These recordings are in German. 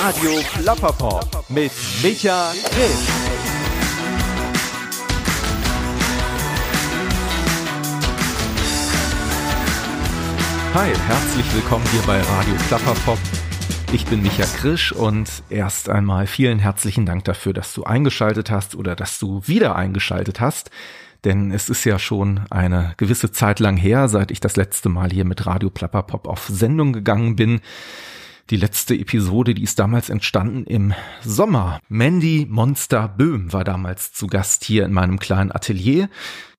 Radio Plapperpop mit Micha Grimm. Hi, herzlich willkommen hier bei Radio Plapperpop. Ich bin Micha Krisch und erst einmal vielen herzlichen Dank dafür, dass du eingeschaltet hast oder dass du wieder eingeschaltet hast. Denn es ist ja schon eine gewisse Zeit lang her, seit ich das letzte Mal hier mit Radio Plapperpop auf Sendung gegangen bin. Die letzte Episode, die ist damals entstanden im Sommer. Mandy Monster Böhm war damals zu Gast hier in meinem kleinen Atelier.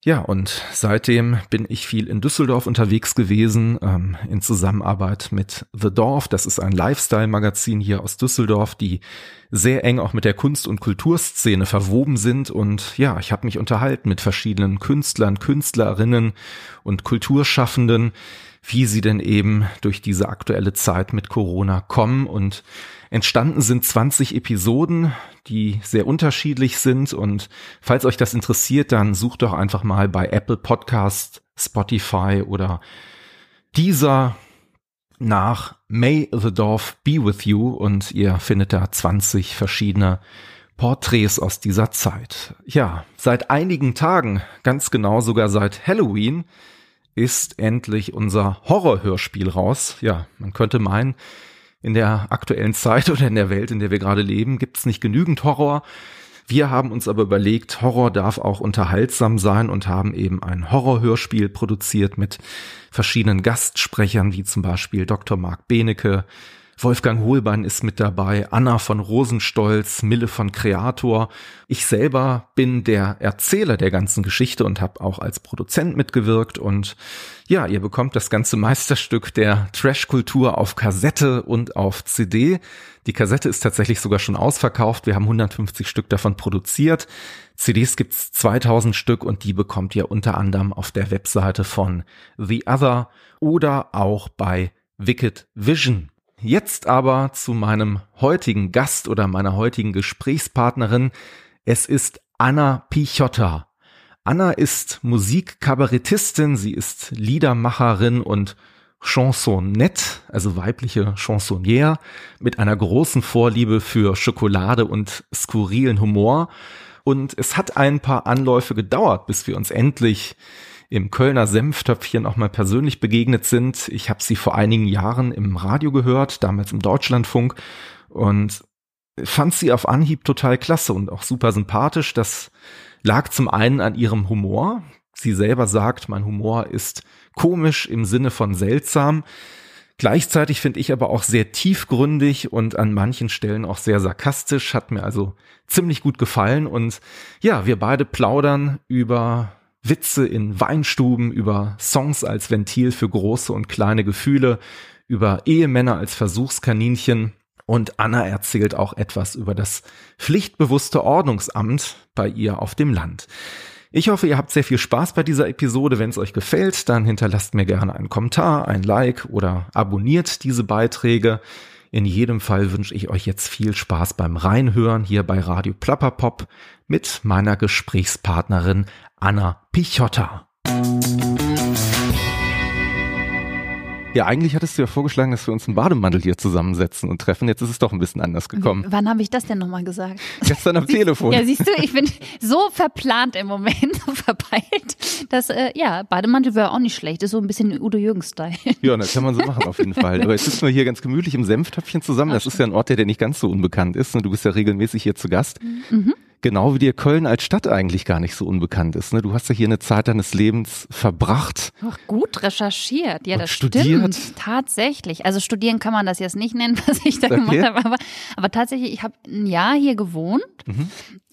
Ja, und seitdem bin ich viel in Düsseldorf unterwegs gewesen, ähm, in Zusammenarbeit mit The Dorf. Das ist ein Lifestyle-Magazin hier aus Düsseldorf, die sehr eng auch mit der Kunst- und Kulturszene verwoben sind. Und ja, ich habe mich unterhalten mit verschiedenen Künstlern, Künstlerinnen und Kulturschaffenden, wie sie denn eben durch diese aktuelle Zeit mit Corona kommen. Und entstanden sind 20 Episoden, die sehr unterschiedlich sind. Und falls euch das interessiert, dann sucht doch einfach mal bei Apple Podcast, Spotify oder dieser nach May the Dorf Be With You und ihr findet da 20 verschiedene Porträts aus dieser Zeit. Ja, seit einigen Tagen, ganz genau sogar seit Halloween, ist endlich unser Horrorhörspiel raus. Ja, man könnte meinen, in der aktuellen Zeit oder in der Welt, in der wir gerade leben, gibt es nicht genügend Horror. Wir haben uns aber überlegt, Horror darf auch unterhaltsam sein und haben eben ein Horrorhörspiel produziert mit verschiedenen Gastsprechern, wie zum Beispiel Dr. Marc Benecke, Wolfgang Hohlbein ist mit dabei, Anna von Rosenstolz, Mille von Kreator. Ich selber bin der Erzähler der ganzen Geschichte und habe auch als Produzent mitgewirkt. Und ja, ihr bekommt das ganze Meisterstück der Trash-Kultur auf Kassette und auf CD. Die Kassette ist tatsächlich sogar schon ausverkauft. Wir haben 150 Stück davon produziert. CDs gibt's 2000 Stück und die bekommt ihr unter anderem auf der Webseite von The Other oder auch bei Wicked Vision. Jetzt aber zu meinem heutigen Gast oder meiner heutigen Gesprächspartnerin. Es ist Anna Pichotta. Anna ist Musikkabarettistin, sie ist Liedermacherin und Chansonnette, also weibliche Chansonnière, mit einer großen Vorliebe für Schokolade und skurrilen Humor. Und es hat ein paar Anläufe gedauert, bis wir uns endlich im Kölner Senftöpfchen auch mal persönlich begegnet sind. Ich habe sie vor einigen Jahren im Radio gehört, damals im Deutschlandfunk und fand sie auf Anhieb total klasse und auch super sympathisch. Das lag zum einen an ihrem Humor. Sie selber sagt, mein Humor ist komisch im Sinne von seltsam. Gleichzeitig finde ich aber auch sehr tiefgründig und an manchen Stellen auch sehr sarkastisch, hat mir also ziemlich gut gefallen. Und ja, wir beide plaudern über Witze in Weinstuben, über Songs als Ventil für große und kleine Gefühle, über Ehemänner als Versuchskaninchen und Anna erzählt auch etwas über das pflichtbewusste Ordnungsamt bei ihr auf dem Land. Ich hoffe, ihr habt sehr viel Spaß bei dieser Episode. Wenn es euch gefällt, dann hinterlasst mir gerne einen Kommentar, ein Like oder abonniert diese Beiträge. In jedem Fall wünsche ich euch jetzt viel Spaß beim Reinhören hier bei Radio Plapperpop mit meiner Gesprächspartnerin Anna Pichotta. Ja, eigentlich hattest du ja vorgeschlagen, dass wir uns einen Bademantel hier zusammensetzen und treffen. Jetzt ist es doch ein bisschen anders gekommen. Wann habe ich das denn nochmal gesagt? Gestern am Telefon. Ja, siehst du, ich bin so verplant im Moment, so verpeilt, dass, äh, ja, Bademantel wäre auch nicht schlecht. ist so ein bisschen Udo Jürgens-Style. Ja, das kann man so machen auf jeden Fall. Aber jetzt sitzen wir hier ganz gemütlich im Senftöpfchen zusammen. Das ist ja ein Ort, der, der nicht ganz so unbekannt ist. Und du bist ja regelmäßig hier zu Gast. Mhm. Genau wie dir Köln als Stadt eigentlich gar nicht so unbekannt ist. Ne? Du hast ja hier eine Zeit deines Lebens verbracht. Ach, gut recherchiert. Ja, das studiert. stimmt. Tatsächlich. Also studieren kann man das jetzt nicht nennen, was ich da okay. gemacht habe. Aber, aber tatsächlich, ich habe ein Jahr hier gewohnt. Mhm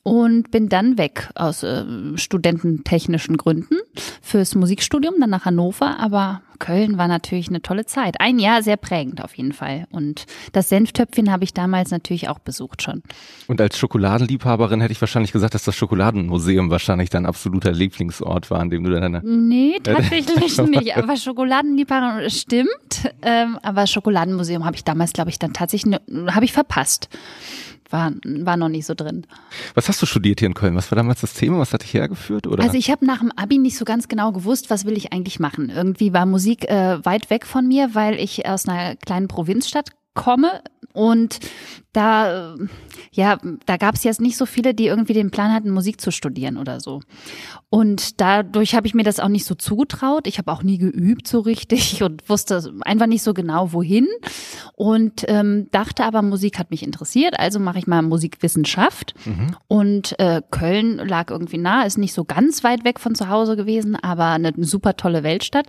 und bin dann weg aus äh, studententechnischen Gründen fürs Musikstudium, dann nach Hannover. Aber Köln war natürlich eine tolle Zeit. Ein Jahr sehr prägend auf jeden Fall. Und das Senftöpfchen habe ich damals natürlich auch besucht schon. Und als Schokoladenliebhaberin hätte ich wahrscheinlich gesagt, dass das Schokoladenmuseum wahrscheinlich dein absoluter Lieblingsort war, an dem du deine. Nee, tatsächlich nicht. Aber Schokoladenliebhaberin stimmt. Ähm, aber Schokoladenmuseum habe ich damals, glaube ich, dann tatsächlich, ne, habe ich verpasst war, war noch nicht so drin. Was hast du studiert hier in Köln? Was war damals das Thema? Was hat dich hergeführt? Oder? Also ich habe nach dem Abi nicht so ganz genau gewusst, was will ich eigentlich machen. Irgendwie war Musik äh, weit weg von mir, weil ich aus einer kleinen Provinzstadt komme und da, ja, da gab es jetzt nicht so viele, die irgendwie den Plan hatten, Musik zu studieren oder so. Und dadurch habe ich mir das auch nicht so zugetraut. Ich habe auch nie geübt so richtig und wusste einfach nicht so genau, wohin. Und ähm, dachte aber, Musik hat mich interessiert, also mache ich mal Musikwissenschaft. Mhm. Und äh, Köln lag irgendwie nah, ist nicht so ganz weit weg von zu Hause gewesen, aber eine super tolle Weltstadt.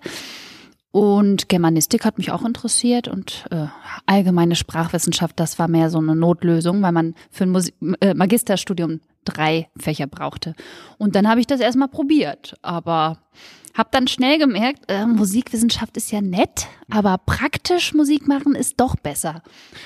Und Germanistik hat mich auch interessiert und äh, allgemeine Sprachwissenschaft, das war mehr so eine Notlösung, weil man für ein Musik äh, Magisterstudium drei Fächer brauchte. Und dann habe ich das erstmal probiert, aber hab dann schnell gemerkt, äh, Musikwissenschaft ist ja nett, aber praktisch Musik machen ist doch besser.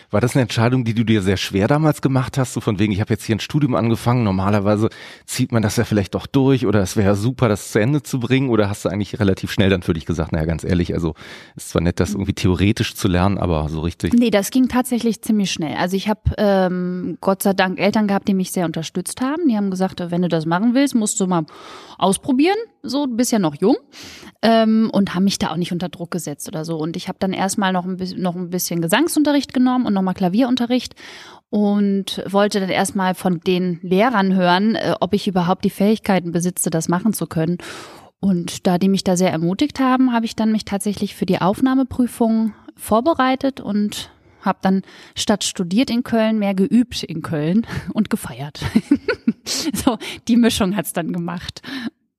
War das eine Entscheidung, die du dir sehr schwer damals gemacht hast, so von wegen, ich habe jetzt hier ein Studium angefangen, normalerweise zieht man das ja vielleicht doch durch oder es wäre super, das zu Ende zu bringen oder hast du eigentlich relativ schnell dann für dich gesagt, naja, ganz ehrlich, also ist zwar nett, das irgendwie theoretisch zu lernen, aber so richtig. Nee, das ging tatsächlich ziemlich schnell. Also ich habe ähm, Gott sei Dank Eltern gehabt, die mich sehr unterstützt haben. Die haben gesagt, wenn du das machen willst, musst du mal ausprobieren. So, ja noch jung ähm, und haben mich da auch nicht unter Druck gesetzt oder so. Und ich habe dann erstmal noch ein, bisschen, noch ein bisschen Gesangsunterricht genommen und nochmal Klavierunterricht und wollte dann erstmal von den Lehrern hören, äh, ob ich überhaupt die Fähigkeiten besitze, das machen zu können. Und da die mich da sehr ermutigt haben, habe ich dann mich tatsächlich für die Aufnahmeprüfung vorbereitet und habe dann statt studiert in Köln mehr geübt in Köln und gefeiert. so, die Mischung hat's dann gemacht.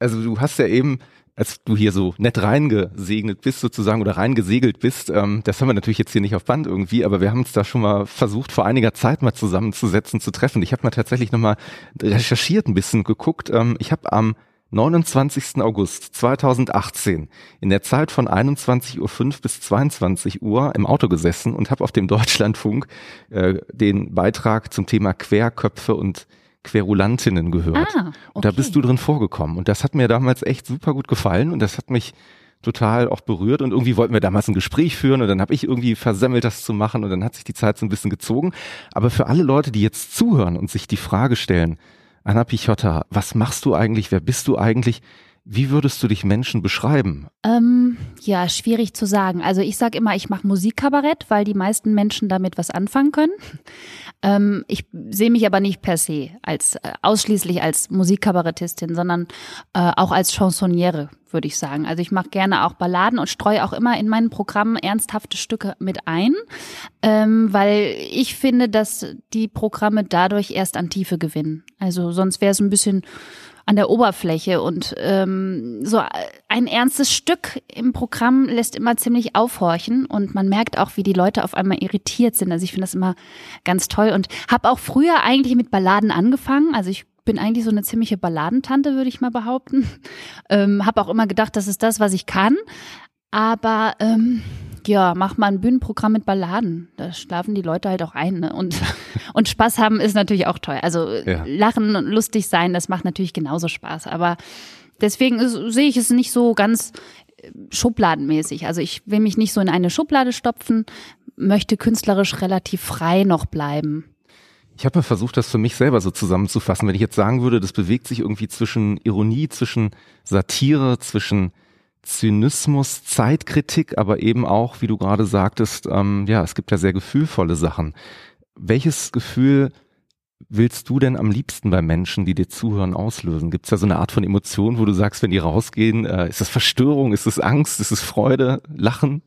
Also du hast ja eben als du hier so nett reingesegnet bist sozusagen oder reingesegelt bist, ähm, das haben wir natürlich jetzt hier nicht auf Band irgendwie, aber wir haben uns da schon mal versucht, vor einiger Zeit mal zusammenzusetzen, zu treffen. Ich habe mal tatsächlich nochmal recherchiert, ein bisschen geguckt. Ähm, ich habe am 29. August 2018 in der Zeit von 21.05 Uhr bis 22 Uhr im Auto gesessen und habe auf dem Deutschlandfunk äh, den Beitrag zum Thema Querköpfe und Querulantinnen gehört. Ah, okay. Und da bist du drin vorgekommen. Und das hat mir damals echt super gut gefallen und das hat mich total auch berührt und irgendwie wollten wir damals ein Gespräch führen und dann habe ich irgendwie versemmelt, das zu machen und dann hat sich die Zeit so ein bisschen gezogen. Aber für alle Leute, die jetzt zuhören und sich die Frage stellen, Anna Pichotta, was machst du eigentlich, wer bist du eigentlich? Wie würdest du dich Menschen beschreiben? Ähm, ja, schwierig zu sagen. Also ich sage immer, ich mache Musikkabarett, weil die meisten Menschen damit was anfangen können. Ähm, ich sehe mich aber nicht per se als äh, ausschließlich als Musikkabarettistin, sondern äh, auch als Chansonniere, würde ich sagen. Also ich mache gerne auch Balladen und streue auch immer in meinen Programmen ernsthafte Stücke mit ein, ähm, weil ich finde, dass die Programme dadurch erst an Tiefe gewinnen. Also sonst wäre es ein bisschen an der Oberfläche und ähm, so ein ernstes Stück im Programm lässt immer ziemlich aufhorchen und man merkt auch, wie die Leute auf einmal irritiert sind. Also ich finde das immer ganz toll und habe auch früher eigentlich mit Balladen angefangen. Also ich bin eigentlich so eine ziemliche Balladentante, würde ich mal behaupten. Ähm, habe auch immer gedacht, das ist das, was ich kann. Aber ähm, ja, mach mal ein Bühnenprogramm mit Balladen. Da schlafen die Leute halt auch ein. Ne? Und, und Spaß haben ist natürlich auch toll. Also ja. lachen und lustig sein, das macht natürlich genauso Spaß. Aber deswegen sehe ich es nicht so ganz äh, schubladenmäßig. Also ich will mich nicht so in eine Schublade stopfen, möchte künstlerisch relativ frei noch bleiben. Ich habe mal versucht, das für mich selber so zusammenzufassen. Wenn ich jetzt sagen würde, das bewegt sich irgendwie zwischen Ironie, zwischen Satire, zwischen Zynismus, Zeitkritik, aber eben auch, wie du gerade sagtest, ähm, ja, es gibt ja sehr gefühlvolle Sachen. Welches Gefühl willst du denn am liebsten bei Menschen, die dir zuhören, auslösen? Gibt es da so eine Art von Emotion, wo du sagst, wenn die rausgehen, äh, ist das Verstörung, ist es Angst, ist es Freude, Lachen?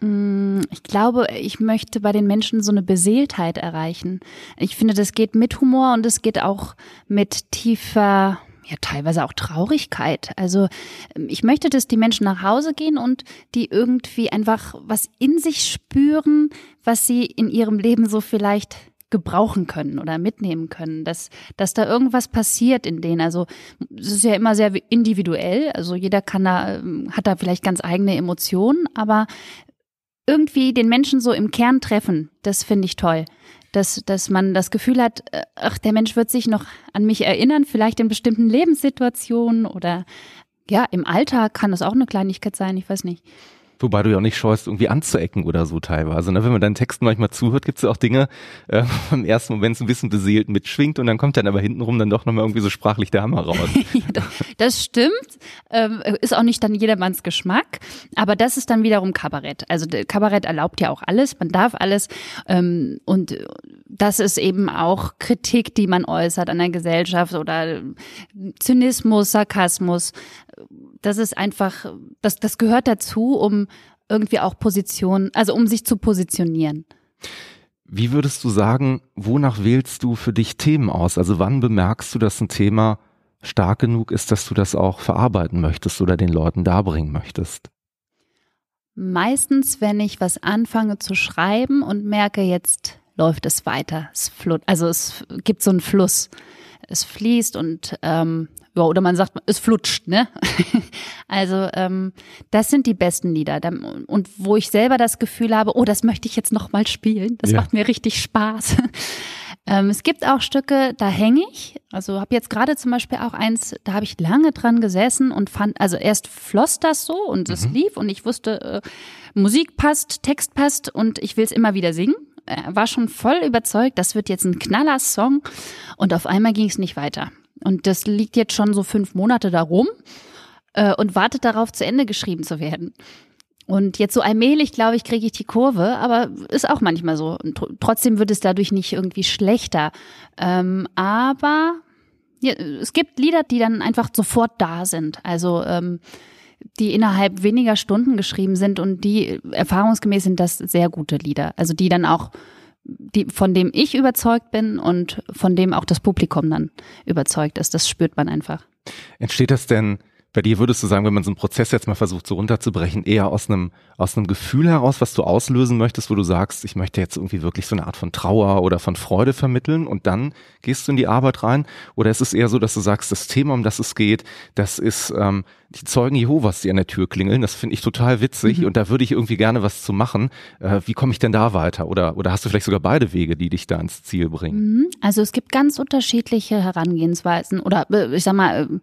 Mm, ich glaube, ich möchte bei den Menschen so eine Beseeltheit erreichen. Ich finde, das geht mit Humor und es geht auch mit tiefer ja teilweise auch Traurigkeit. Also ähm, ich möchte, dass die Menschen nach Hause gehen und die irgendwie einfach was in sich spüren, was sie in ihrem Leben so vielleicht gebrauchen können oder mitnehmen können, dass, dass da irgendwas passiert in denen. Also es ist ja immer sehr individuell. Also jeder kann da, ähm, hat da vielleicht ganz eigene Emotionen, aber irgendwie den Menschen so im Kern treffen, das finde ich toll dass, dass man das Gefühl hat, äh, ach, der Mensch wird sich noch an mich erinnern, vielleicht in bestimmten Lebenssituationen oder ja, im Alltag kann das auch eine Kleinigkeit sein, ich weiß nicht. Wobei du ja auch nicht scheust, irgendwie anzuecken oder so teilweise. Ne? Wenn man deinen Texten manchmal zuhört, gibt es ja auch Dinge, äh, im ersten Moment so ein bisschen beseelt mitschwingt und dann kommt dann aber hintenrum dann doch nochmal irgendwie so sprachlich der Hammer raus. das stimmt. Ähm, ist auch nicht dann jedermanns Geschmack. Aber das ist dann wiederum Kabarett. Also Kabarett erlaubt ja auch alles, man darf alles. Ähm, und das ist eben auch Kritik, die man äußert an der Gesellschaft oder Zynismus, Sarkasmus. Das ist einfach, das, das gehört dazu, um irgendwie auch Position, also um sich zu positionieren. Wie würdest du sagen, wonach wählst du für dich Themen aus? Also wann bemerkst du, dass ein Thema stark genug ist, dass du das auch verarbeiten möchtest oder den Leuten darbringen möchtest? Meistens, wenn ich was anfange zu schreiben und merke, jetzt läuft es weiter. Es flut, also es gibt so einen Fluss. Es fließt und ähm, ja, oder man sagt, es flutscht, ne? also ähm, das sind die besten Lieder. Und wo ich selber das Gefühl habe, oh, das möchte ich jetzt nochmal spielen. Das ja. macht mir richtig Spaß. ähm, es gibt auch Stücke, da hänge ich. Also habe jetzt gerade zum Beispiel auch eins, da habe ich lange dran gesessen und fand, also erst floss das so und es mhm. lief und ich wusste, äh, Musik passt, Text passt und ich will es immer wieder singen war schon voll überzeugt, das wird jetzt ein Knaller-Song. Und auf einmal ging es nicht weiter. Und das liegt jetzt schon so fünf Monate darum äh, und wartet darauf, zu Ende geschrieben zu werden. Und jetzt so allmählich, glaube ich, kriege ich die Kurve, aber ist auch manchmal so. Und trotzdem wird es dadurch nicht irgendwie schlechter. Ähm, aber ja, es gibt Lieder, die dann einfach sofort da sind. Also ähm, die innerhalb weniger Stunden geschrieben sind und die erfahrungsgemäß sind das sehr gute Lieder. Also die dann auch, die, von dem ich überzeugt bin und von dem auch das Publikum dann überzeugt ist. Das spürt man einfach. Entsteht das denn bei dir würdest du sagen, wenn man so einen Prozess jetzt mal versucht, so runterzubrechen, eher aus einem, aus einem Gefühl heraus, was du auslösen möchtest, wo du sagst, ich möchte jetzt irgendwie wirklich so eine Art von Trauer oder von Freude vermitteln und dann gehst du in die Arbeit rein? Oder ist es eher so, dass du sagst, das Thema, um das es geht, das ist ähm, die Zeugen Jehovas, die an der Tür klingeln. Das finde ich total witzig mhm. und da würde ich irgendwie gerne was zu machen. Äh, wie komme ich denn da weiter? Oder, oder hast du vielleicht sogar beide Wege, die dich da ins Ziel bringen? Mhm. Also es gibt ganz unterschiedliche Herangehensweisen oder äh, ich sag mal, äh,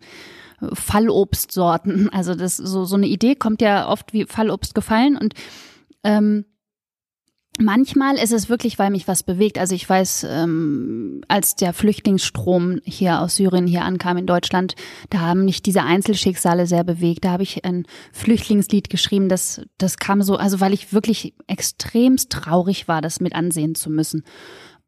Fallobstsorten. Also das so so eine Idee kommt ja oft wie Fallobst gefallen und ähm, Manchmal ist es wirklich, weil mich was bewegt. Also ich weiß, ähm, als der Flüchtlingsstrom hier aus Syrien hier ankam in Deutschland, da haben mich diese Einzelschicksale sehr bewegt. Da habe ich ein Flüchtlingslied geschrieben, das, das kam so, also weil ich wirklich extremst traurig war, das mit ansehen zu müssen.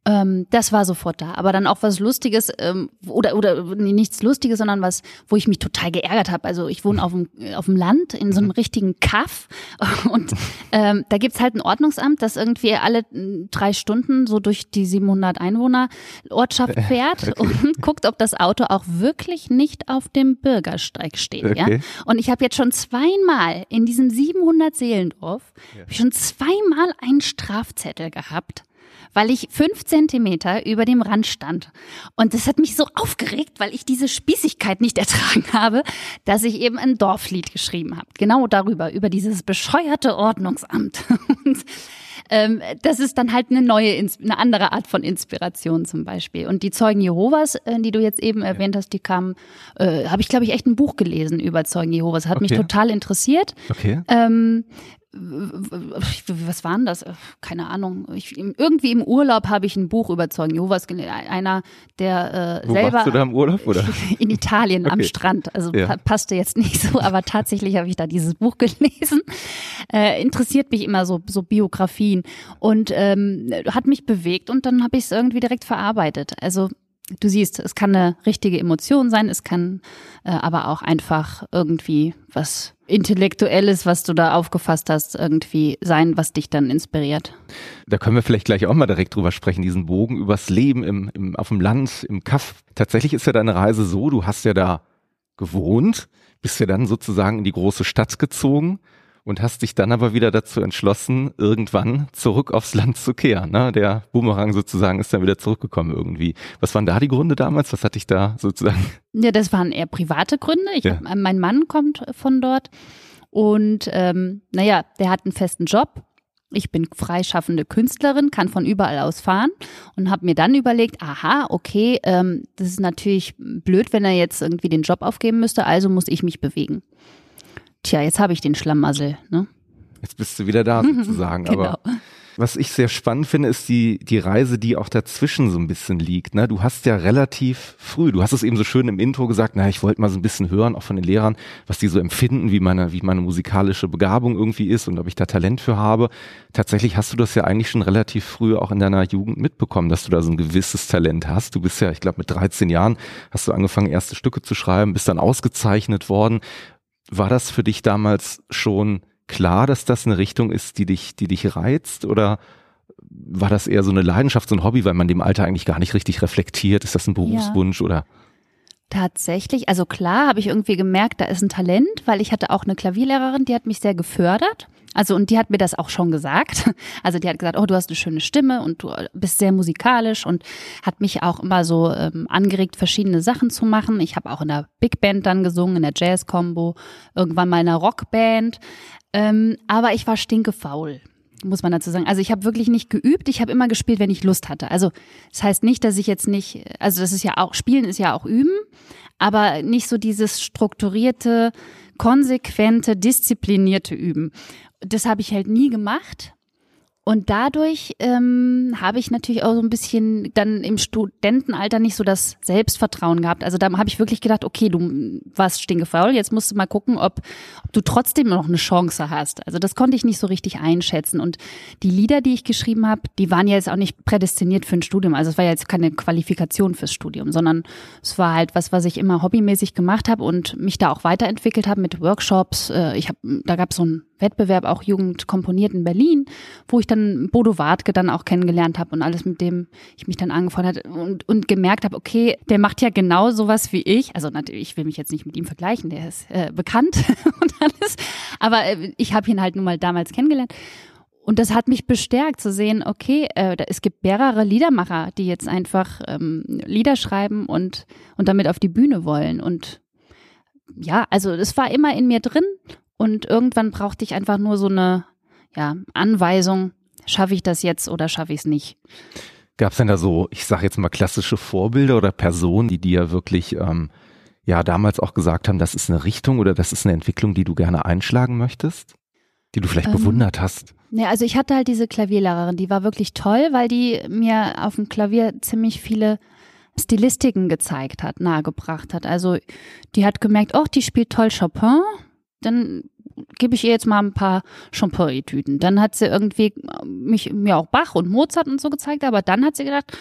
Ähm, das war sofort da. Aber dann auch was Lustiges ähm, oder oder nee, nichts Lustiges, sondern was, wo ich mich total geärgert habe. Also ich wohne auf dem auf dem Land in so einem richtigen Kaff und ähm, da gibt's halt ein Ordnungsamt, das irgendwie alle hm, drei Stunden so durch die 700 Einwohner Ortschaft fährt okay. und guckt, ob das Auto auch wirklich nicht auf dem Bürgersteig steht. Okay. Ja? Und ich habe jetzt schon zweimal in diesem 700 Seelendorf ja. schon zweimal einen Strafzettel gehabt weil ich fünf Zentimeter über dem Rand stand. Und das hat mich so aufgeregt, weil ich diese Spießigkeit nicht ertragen habe, dass ich eben ein Dorflied geschrieben habe. Genau darüber, über dieses bescheuerte Ordnungsamt. Und, ähm, das ist dann halt eine neue, eine andere Art von Inspiration zum Beispiel. Und die Zeugen Jehovas, äh, die du jetzt eben erwähnt hast, die kamen, äh, habe ich glaube ich echt ein Buch gelesen über Zeugen Jehovas. Hat okay. mich total interessiert. Okay. Ähm, was waren das? Keine Ahnung. Ich, irgendwie im Urlaub habe ich ein Buch über Zeugen Jehovas gelesen. Einer, der äh, Wo selber. Warst du da im Urlaub, oder? In Italien okay. am Strand. Also ja. passte jetzt nicht so, aber tatsächlich habe ich da dieses Buch gelesen. Äh, interessiert mich immer so, so Biografien und ähm, hat mich bewegt und dann habe ich es irgendwie direkt verarbeitet. Also du siehst, es kann eine richtige Emotion sein, es kann äh, aber auch einfach irgendwie was Intellektuelles, was du da aufgefasst hast, irgendwie sein, was dich dann inspiriert. Da können wir vielleicht gleich auch mal direkt drüber sprechen, diesen Bogen übers Leben im, im, auf dem Land, im Kaff. Tatsächlich ist ja deine Reise so, du hast ja da gewohnt, bist ja dann sozusagen in die große Stadt gezogen und hast dich dann aber wieder dazu entschlossen, irgendwann zurück aufs Land zu kehren. Ne? Der Boomerang sozusagen ist dann wieder zurückgekommen irgendwie. Was waren da die Gründe damals? Was hat dich da sozusagen? Ja, das waren eher private Gründe. Ich ja. hab, mein Mann kommt von dort und ähm, naja, der hat einen festen Job. Ich bin freischaffende Künstlerin, kann von überall aus fahren und habe mir dann überlegt, aha, okay, ähm, das ist natürlich blöd, wenn er jetzt irgendwie den Job aufgeben müsste, also muss ich mich bewegen. Tja, jetzt habe ich den Schlamassel, ne? Jetzt bist du wieder da sozusagen. genau. Aber was ich sehr spannend finde, ist die, die Reise, die auch dazwischen so ein bisschen liegt. Ne? Du hast ja relativ früh, du hast es eben so schön im Intro gesagt, na, ich wollte mal so ein bisschen hören, auch von den Lehrern, was die so empfinden, wie meine, wie meine musikalische Begabung irgendwie ist und ob ich da Talent für habe. Tatsächlich hast du das ja eigentlich schon relativ früh auch in deiner Jugend mitbekommen, dass du da so ein gewisses Talent hast. Du bist ja, ich glaube, mit 13 Jahren hast du angefangen, erste Stücke zu schreiben, bist dann ausgezeichnet worden. War das für dich damals schon klar, dass das eine Richtung ist, die dich, die dich reizt oder war das eher so eine Leidenschaft, so ein Hobby, weil man dem Alter eigentlich gar nicht richtig reflektiert? Ist das ein Berufswunsch ja. oder? Tatsächlich, also klar habe ich irgendwie gemerkt, da ist ein Talent, weil ich hatte auch eine Klavierlehrerin, die hat mich sehr gefördert. Also und die hat mir das auch schon gesagt. Also die hat gesagt, oh, du hast eine schöne Stimme und du bist sehr musikalisch und hat mich auch immer so ähm, angeregt, verschiedene Sachen zu machen. Ich habe auch in der Big Band dann gesungen, in der Jazz-Combo, irgendwann mal in einer Rockband. Ähm, aber ich war stinkefaul muss man dazu sagen. Also ich habe wirklich nicht geübt, ich habe immer gespielt, wenn ich Lust hatte. Also das heißt nicht, dass ich jetzt nicht, also das ist ja auch, Spielen ist ja auch Üben, aber nicht so dieses strukturierte, konsequente, disziplinierte Üben. Das habe ich halt nie gemacht. Und dadurch ähm, habe ich natürlich auch so ein bisschen dann im Studentenalter nicht so das Selbstvertrauen gehabt. Also da habe ich wirklich gedacht, okay, du warst stinkefaul, jetzt musst du mal gucken, ob, ob du trotzdem noch eine Chance hast. Also das konnte ich nicht so richtig einschätzen. Und die Lieder, die ich geschrieben habe, die waren ja jetzt auch nicht prädestiniert für ein Studium. Also es war ja jetzt keine Qualifikation fürs Studium, sondern es war halt was, was ich immer hobbymäßig gemacht habe und mich da auch weiterentwickelt habe mit Workshops. Äh, ich habe, da gab es so ein Wettbewerb auch Jugend komponiert in Berlin, wo ich dann Bodo Wartke dann auch kennengelernt habe und alles mit dem ich mich dann angefreundet und, und gemerkt habe, okay, der macht ja genau sowas wie ich. Also natürlich, ich will mich jetzt nicht mit ihm vergleichen, der ist äh, bekannt und alles, aber äh, ich habe ihn halt nun mal damals kennengelernt. Und das hat mich bestärkt zu sehen, okay, äh, es gibt mehrere Liedermacher, die jetzt einfach ähm, Lieder schreiben und, und damit auf die Bühne wollen. Und ja, also es war immer in mir drin und irgendwann brauchte ich einfach nur so eine ja, Anweisung, schaffe ich das jetzt oder schaffe ich es nicht. Gab es denn da so, ich sage jetzt mal klassische Vorbilder oder Personen, die dir wirklich ähm, ja damals auch gesagt haben, das ist eine Richtung oder das ist eine Entwicklung, die du gerne einschlagen möchtest, die du vielleicht ähm, bewundert hast? Ja, also ich hatte halt diese Klavierlehrerin, die war wirklich toll, weil die mir auf dem Klavier ziemlich viele Stilistiken gezeigt hat, nahegebracht hat. Also die hat gemerkt, oh, die spielt toll Chopin, dann gebe ich ihr jetzt mal ein paar Champagner-Tüten. Dann hat sie irgendwie mich, mir auch Bach und Mozart und so gezeigt, aber dann hat sie gedacht,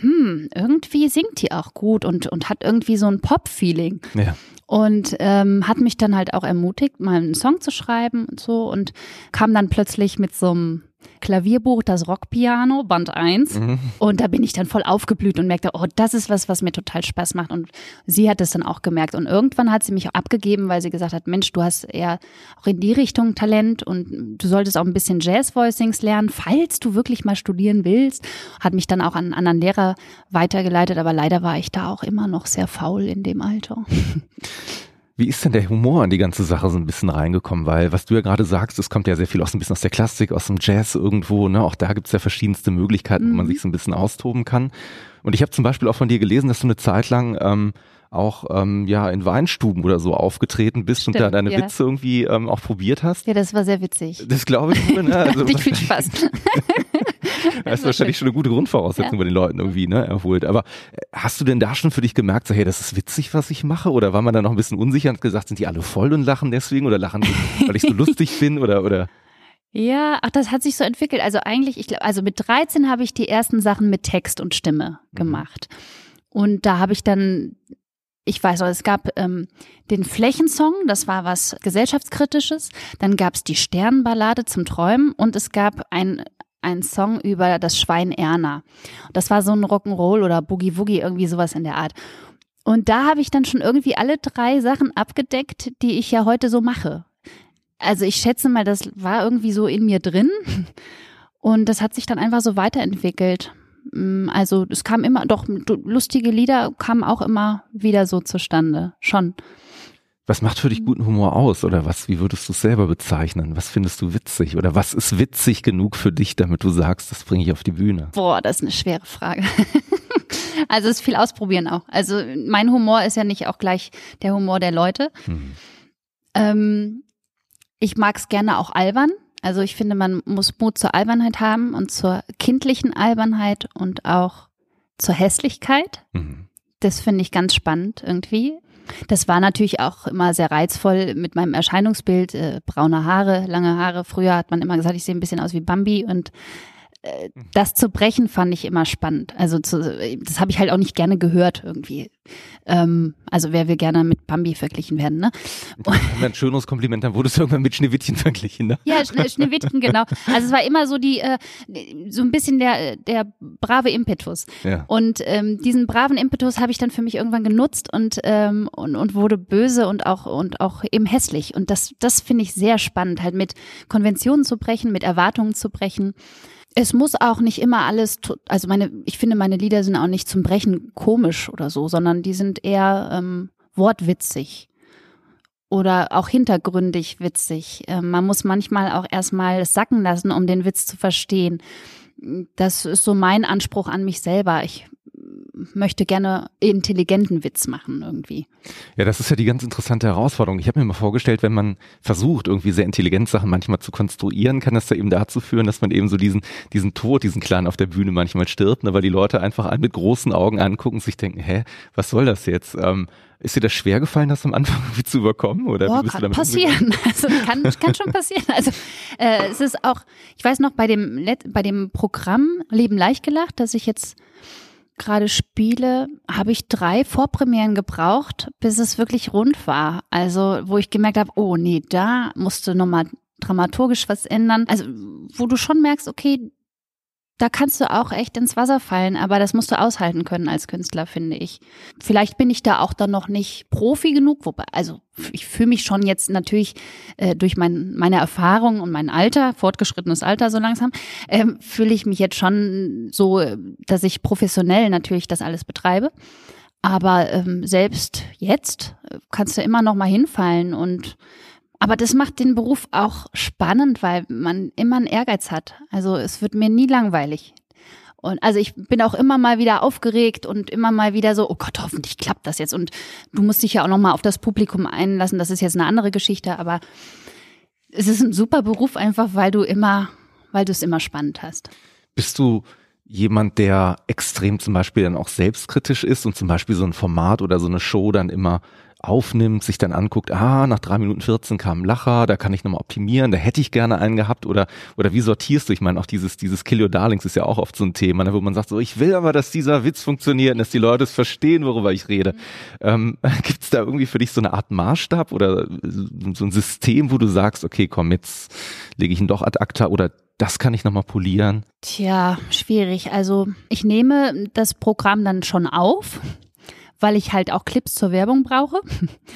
hm, irgendwie singt die auch gut und, und hat irgendwie so ein Pop-Feeling. Ja. Und ähm, hat mich dann halt auch ermutigt, mal einen Song zu schreiben und so und kam dann plötzlich mit so einem Klavierbuch, das Rockpiano, Band 1. Mhm. Und da bin ich dann voll aufgeblüht und merkte, oh, das ist was, was mir total Spaß macht. Und sie hat es dann auch gemerkt. Und irgendwann hat sie mich auch abgegeben, weil sie gesagt hat, Mensch, du hast eher auch in die Richtung Talent und du solltest auch ein bisschen Jazz-Voicings lernen, falls du wirklich mal studieren willst. Hat mich dann auch an einen anderen Lehrer weitergeleitet, aber leider war ich da auch immer noch sehr faul in dem Alter. Wie ist denn der Humor an die ganze Sache so ein bisschen reingekommen? Weil, was du ja gerade sagst, es kommt ja sehr viel aus ein bisschen aus der Klassik, aus dem Jazz irgendwo, ne? Auch da gibt's ja verschiedenste Möglichkeiten, mhm. wo man mhm. sich so ein bisschen austoben kann. Und ich habe zum Beispiel auch von dir gelesen, dass du eine Zeit lang ähm, auch ähm, ja in Weinstuben oder so aufgetreten bist Stimmt, und da deine ja. Witze irgendwie ähm, auch probiert hast. Ja, das war sehr witzig. Das glaube ich. Ne? Also, Hatte ich viel Spaß. das ist wahrscheinlich schon eine gute Grundvoraussetzung ja. bei den Leuten irgendwie, ne, erholt. Aber äh, hast du denn da schon für dich gemerkt, so, hey, das ist witzig, was ich mache? Oder war man da noch ein bisschen unsicher und gesagt, sind die alle voll und lachen deswegen oder lachen, weil ich so lustig bin oder, oder? Ja, ach, das hat sich so entwickelt. Also eigentlich, ich glaube, also mit 13 habe ich die ersten Sachen mit Text und Stimme mhm. gemacht. Und da habe ich dann, ich weiß auch, es gab ähm, den Flächensong, das war was gesellschaftskritisches. Dann gab es die Sternballade zum Träumen und es gab ein ein Song über das Schwein Erna. Das war so ein Rock'n'Roll oder Boogie Woogie, irgendwie sowas in der Art. Und da habe ich dann schon irgendwie alle drei Sachen abgedeckt, die ich ja heute so mache. Also ich schätze mal, das war irgendwie so in mir drin. Und das hat sich dann einfach so weiterentwickelt. Mm, also es kam immer, doch lustige Lieder kamen auch immer wieder so zustande. Schon. Was macht für dich guten Humor aus? Oder was, wie würdest du es selber bezeichnen? Was findest du witzig? Oder was ist witzig genug für dich, damit du sagst, das bringe ich auf die Bühne? Boah, das ist eine schwere Frage. also es ist viel ausprobieren auch. Also mein Humor ist ja nicht auch gleich der Humor der Leute. Hm. Ähm, ich mag es gerne auch albern. Also ich finde, man muss Mut zur Albernheit haben und zur kindlichen Albernheit und auch zur Hässlichkeit. Mhm. Das finde ich ganz spannend irgendwie. Das war natürlich auch immer sehr reizvoll mit meinem Erscheinungsbild. Äh, braune Haare, lange Haare. Früher hat man immer gesagt, ich sehe ein bisschen aus wie Bambi und äh, das zu brechen fand ich immer spannend. Also zu, das habe ich halt auch nicht gerne gehört irgendwie. Ähm, also wer will gerne mit Bambi verglichen werden, ne? ein schönes Kompliment, dann wurdest du irgendwann mit Schneewittchen verglichen, ne? Ja, Schneewittchen, genau. Also es war immer so die, äh, so ein bisschen der, der brave Impetus. Ja. Und ähm, diesen braven Impetus habe ich dann für mich irgendwann genutzt und, ähm, und, und wurde böse und auch, und auch eben hässlich. Und das, das finde ich sehr spannend, halt mit Konventionen zu brechen, mit Erwartungen zu brechen es muss auch nicht immer alles, also meine, ich finde, meine Lieder sind auch nicht zum Brechen komisch oder so, sondern die sind eher ähm, wortwitzig oder auch hintergründig witzig. Ähm, man muss manchmal auch erstmal sacken lassen, um den Witz zu verstehen. Das ist so mein Anspruch an mich selber. Ich möchte gerne intelligenten Witz machen irgendwie. Ja, das ist ja die ganz interessante Herausforderung. Ich habe mir mal vorgestellt, wenn man versucht, irgendwie sehr intelligent Sachen manchmal zu konstruieren, kann das da eben dazu führen, dass man eben so diesen, diesen Tod, diesen Kleinen auf der Bühne manchmal stirbt, ne, weil die Leute einfach mit großen Augen angucken und sich denken, hä, was soll das jetzt? Ähm, ist dir das schwer gefallen, das am Anfang zu überkommen? Oder Boah, damit passieren. Also kann, kann schon passieren. Also äh, es ist auch, ich weiß noch, bei dem, bei dem Programm Leben leicht gelacht, dass ich jetzt gerade spiele, habe ich drei Vorpremieren gebraucht, bis es wirklich rund war. Also, wo ich gemerkt habe, oh nee, da musste nochmal dramaturgisch was ändern. Also, wo du schon merkst, okay, da kannst du auch echt ins Wasser fallen, aber das musst du aushalten können als Künstler, finde ich. Vielleicht bin ich da auch dann noch nicht Profi genug, wobei, also ich fühle mich schon jetzt natürlich äh, durch mein, meine Erfahrung und mein Alter, fortgeschrittenes Alter so langsam, äh, fühle ich mich jetzt schon so, dass ich professionell natürlich das alles betreibe. Aber ähm, selbst jetzt äh, kannst du immer noch mal hinfallen und aber das macht den Beruf auch spannend, weil man immer einen Ehrgeiz hat. Also es wird mir nie langweilig. Und also ich bin auch immer mal wieder aufgeregt und immer mal wieder so, oh Gott, hoffentlich klappt das jetzt. Und du musst dich ja auch noch mal auf das Publikum einlassen. Das ist jetzt eine andere Geschichte, aber es ist ein super Beruf einfach, weil du immer, weil du es immer spannend hast. Bist du jemand, der extrem zum Beispiel dann auch selbstkritisch ist und zum Beispiel so ein Format oder so eine Show dann immer aufnimmt, sich dann anguckt, ah, nach drei Minuten 14 kam ein Lacher, da kann ich nochmal optimieren, da hätte ich gerne einen gehabt oder, oder wie sortierst du? Ich meine, auch dieses, dieses Kill Your Darlings ist ja auch oft so ein Thema, ne, wo man sagt, so, ich will aber, dass dieser Witz funktioniert und dass die Leute es verstehen, worüber ich rede. Mhm. Ähm, Gibt es da irgendwie für dich so eine Art Maßstab oder so ein System, wo du sagst, okay, komm, jetzt lege ich ihn doch ad acta oder das kann ich nochmal polieren? Tja, schwierig. Also ich nehme das Programm dann schon auf weil ich halt auch Clips zur Werbung brauche.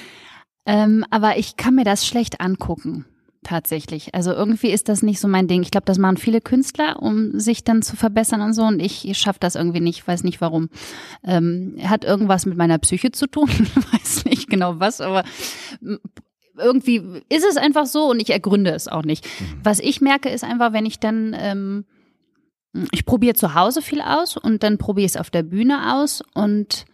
ähm, aber ich kann mir das schlecht angucken tatsächlich. Also irgendwie ist das nicht so mein Ding. Ich glaube, das machen viele Künstler, um sich dann zu verbessern und so. Und ich, ich schaffe das irgendwie nicht, weiß nicht warum. Ähm, hat irgendwas mit meiner Psyche zu tun, weiß nicht genau was, aber irgendwie ist es einfach so und ich ergründe es auch nicht. Mhm. Was ich merke, ist einfach, wenn ich dann ähm, ich probiere zu Hause viel aus und dann probiere ich es auf der Bühne aus und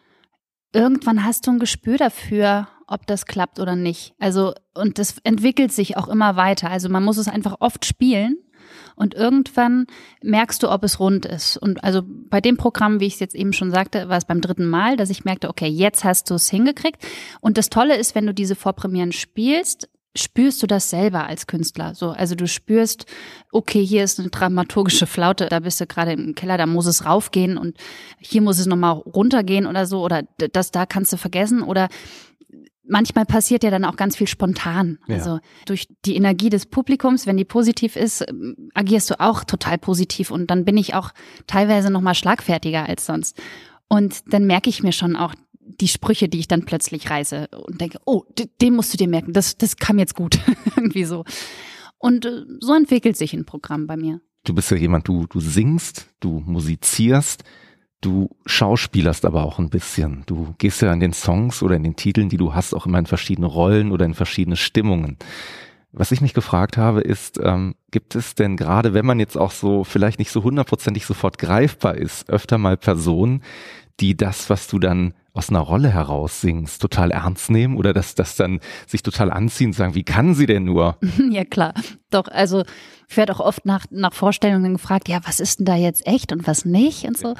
irgendwann hast du ein Gespür dafür, ob das klappt oder nicht. Also, und das entwickelt sich auch immer weiter. Also man muss es einfach oft spielen und irgendwann merkst du, ob es rund ist. Und also bei dem Programm, wie ich es jetzt eben schon sagte, war es beim dritten Mal, dass ich merkte, okay, jetzt hast du es hingekriegt. Und das Tolle ist, wenn du diese Vorpremieren spielst, spürst du das selber als Künstler. So, also du spürst, okay, hier ist eine dramaturgische Flaute, da bist du gerade im Keller, da muss es raufgehen und hier muss es nochmal runtergehen oder so, oder das da kannst du vergessen oder manchmal passiert ja dann auch ganz viel spontan. Ja. Also durch die Energie des Publikums, wenn die positiv ist, agierst du auch total positiv und dann bin ich auch teilweise nochmal schlagfertiger als sonst. Und dann merke ich mir schon auch, die Sprüche, die ich dann plötzlich reiße und denke, oh, den musst du dir merken, das, das kam jetzt gut. Irgendwie so. Und äh, so entwickelt sich ein Programm bei mir. Du bist ja jemand, du, du singst, du musizierst, du schauspielerst aber auch ein bisschen. Du gehst ja in den Songs oder in den Titeln, die du hast, auch immer in verschiedene Rollen oder in verschiedene Stimmungen. Was ich mich gefragt habe, ist, ähm, gibt es denn gerade, wenn man jetzt auch so vielleicht nicht so hundertprozentig sofort greifbar ist, öfter mal Personen, die das, was du dann aus einer Rolle heraus singst, total ernst nehmen oder dass das dann sich total anziehen und sagen, wie kann sie denn nur? Ja, klar. Doch, also ich werde auch oft nach, nach Vorstellungen gefragt, ja, was ist denn da jetzt echt und was nicht und so.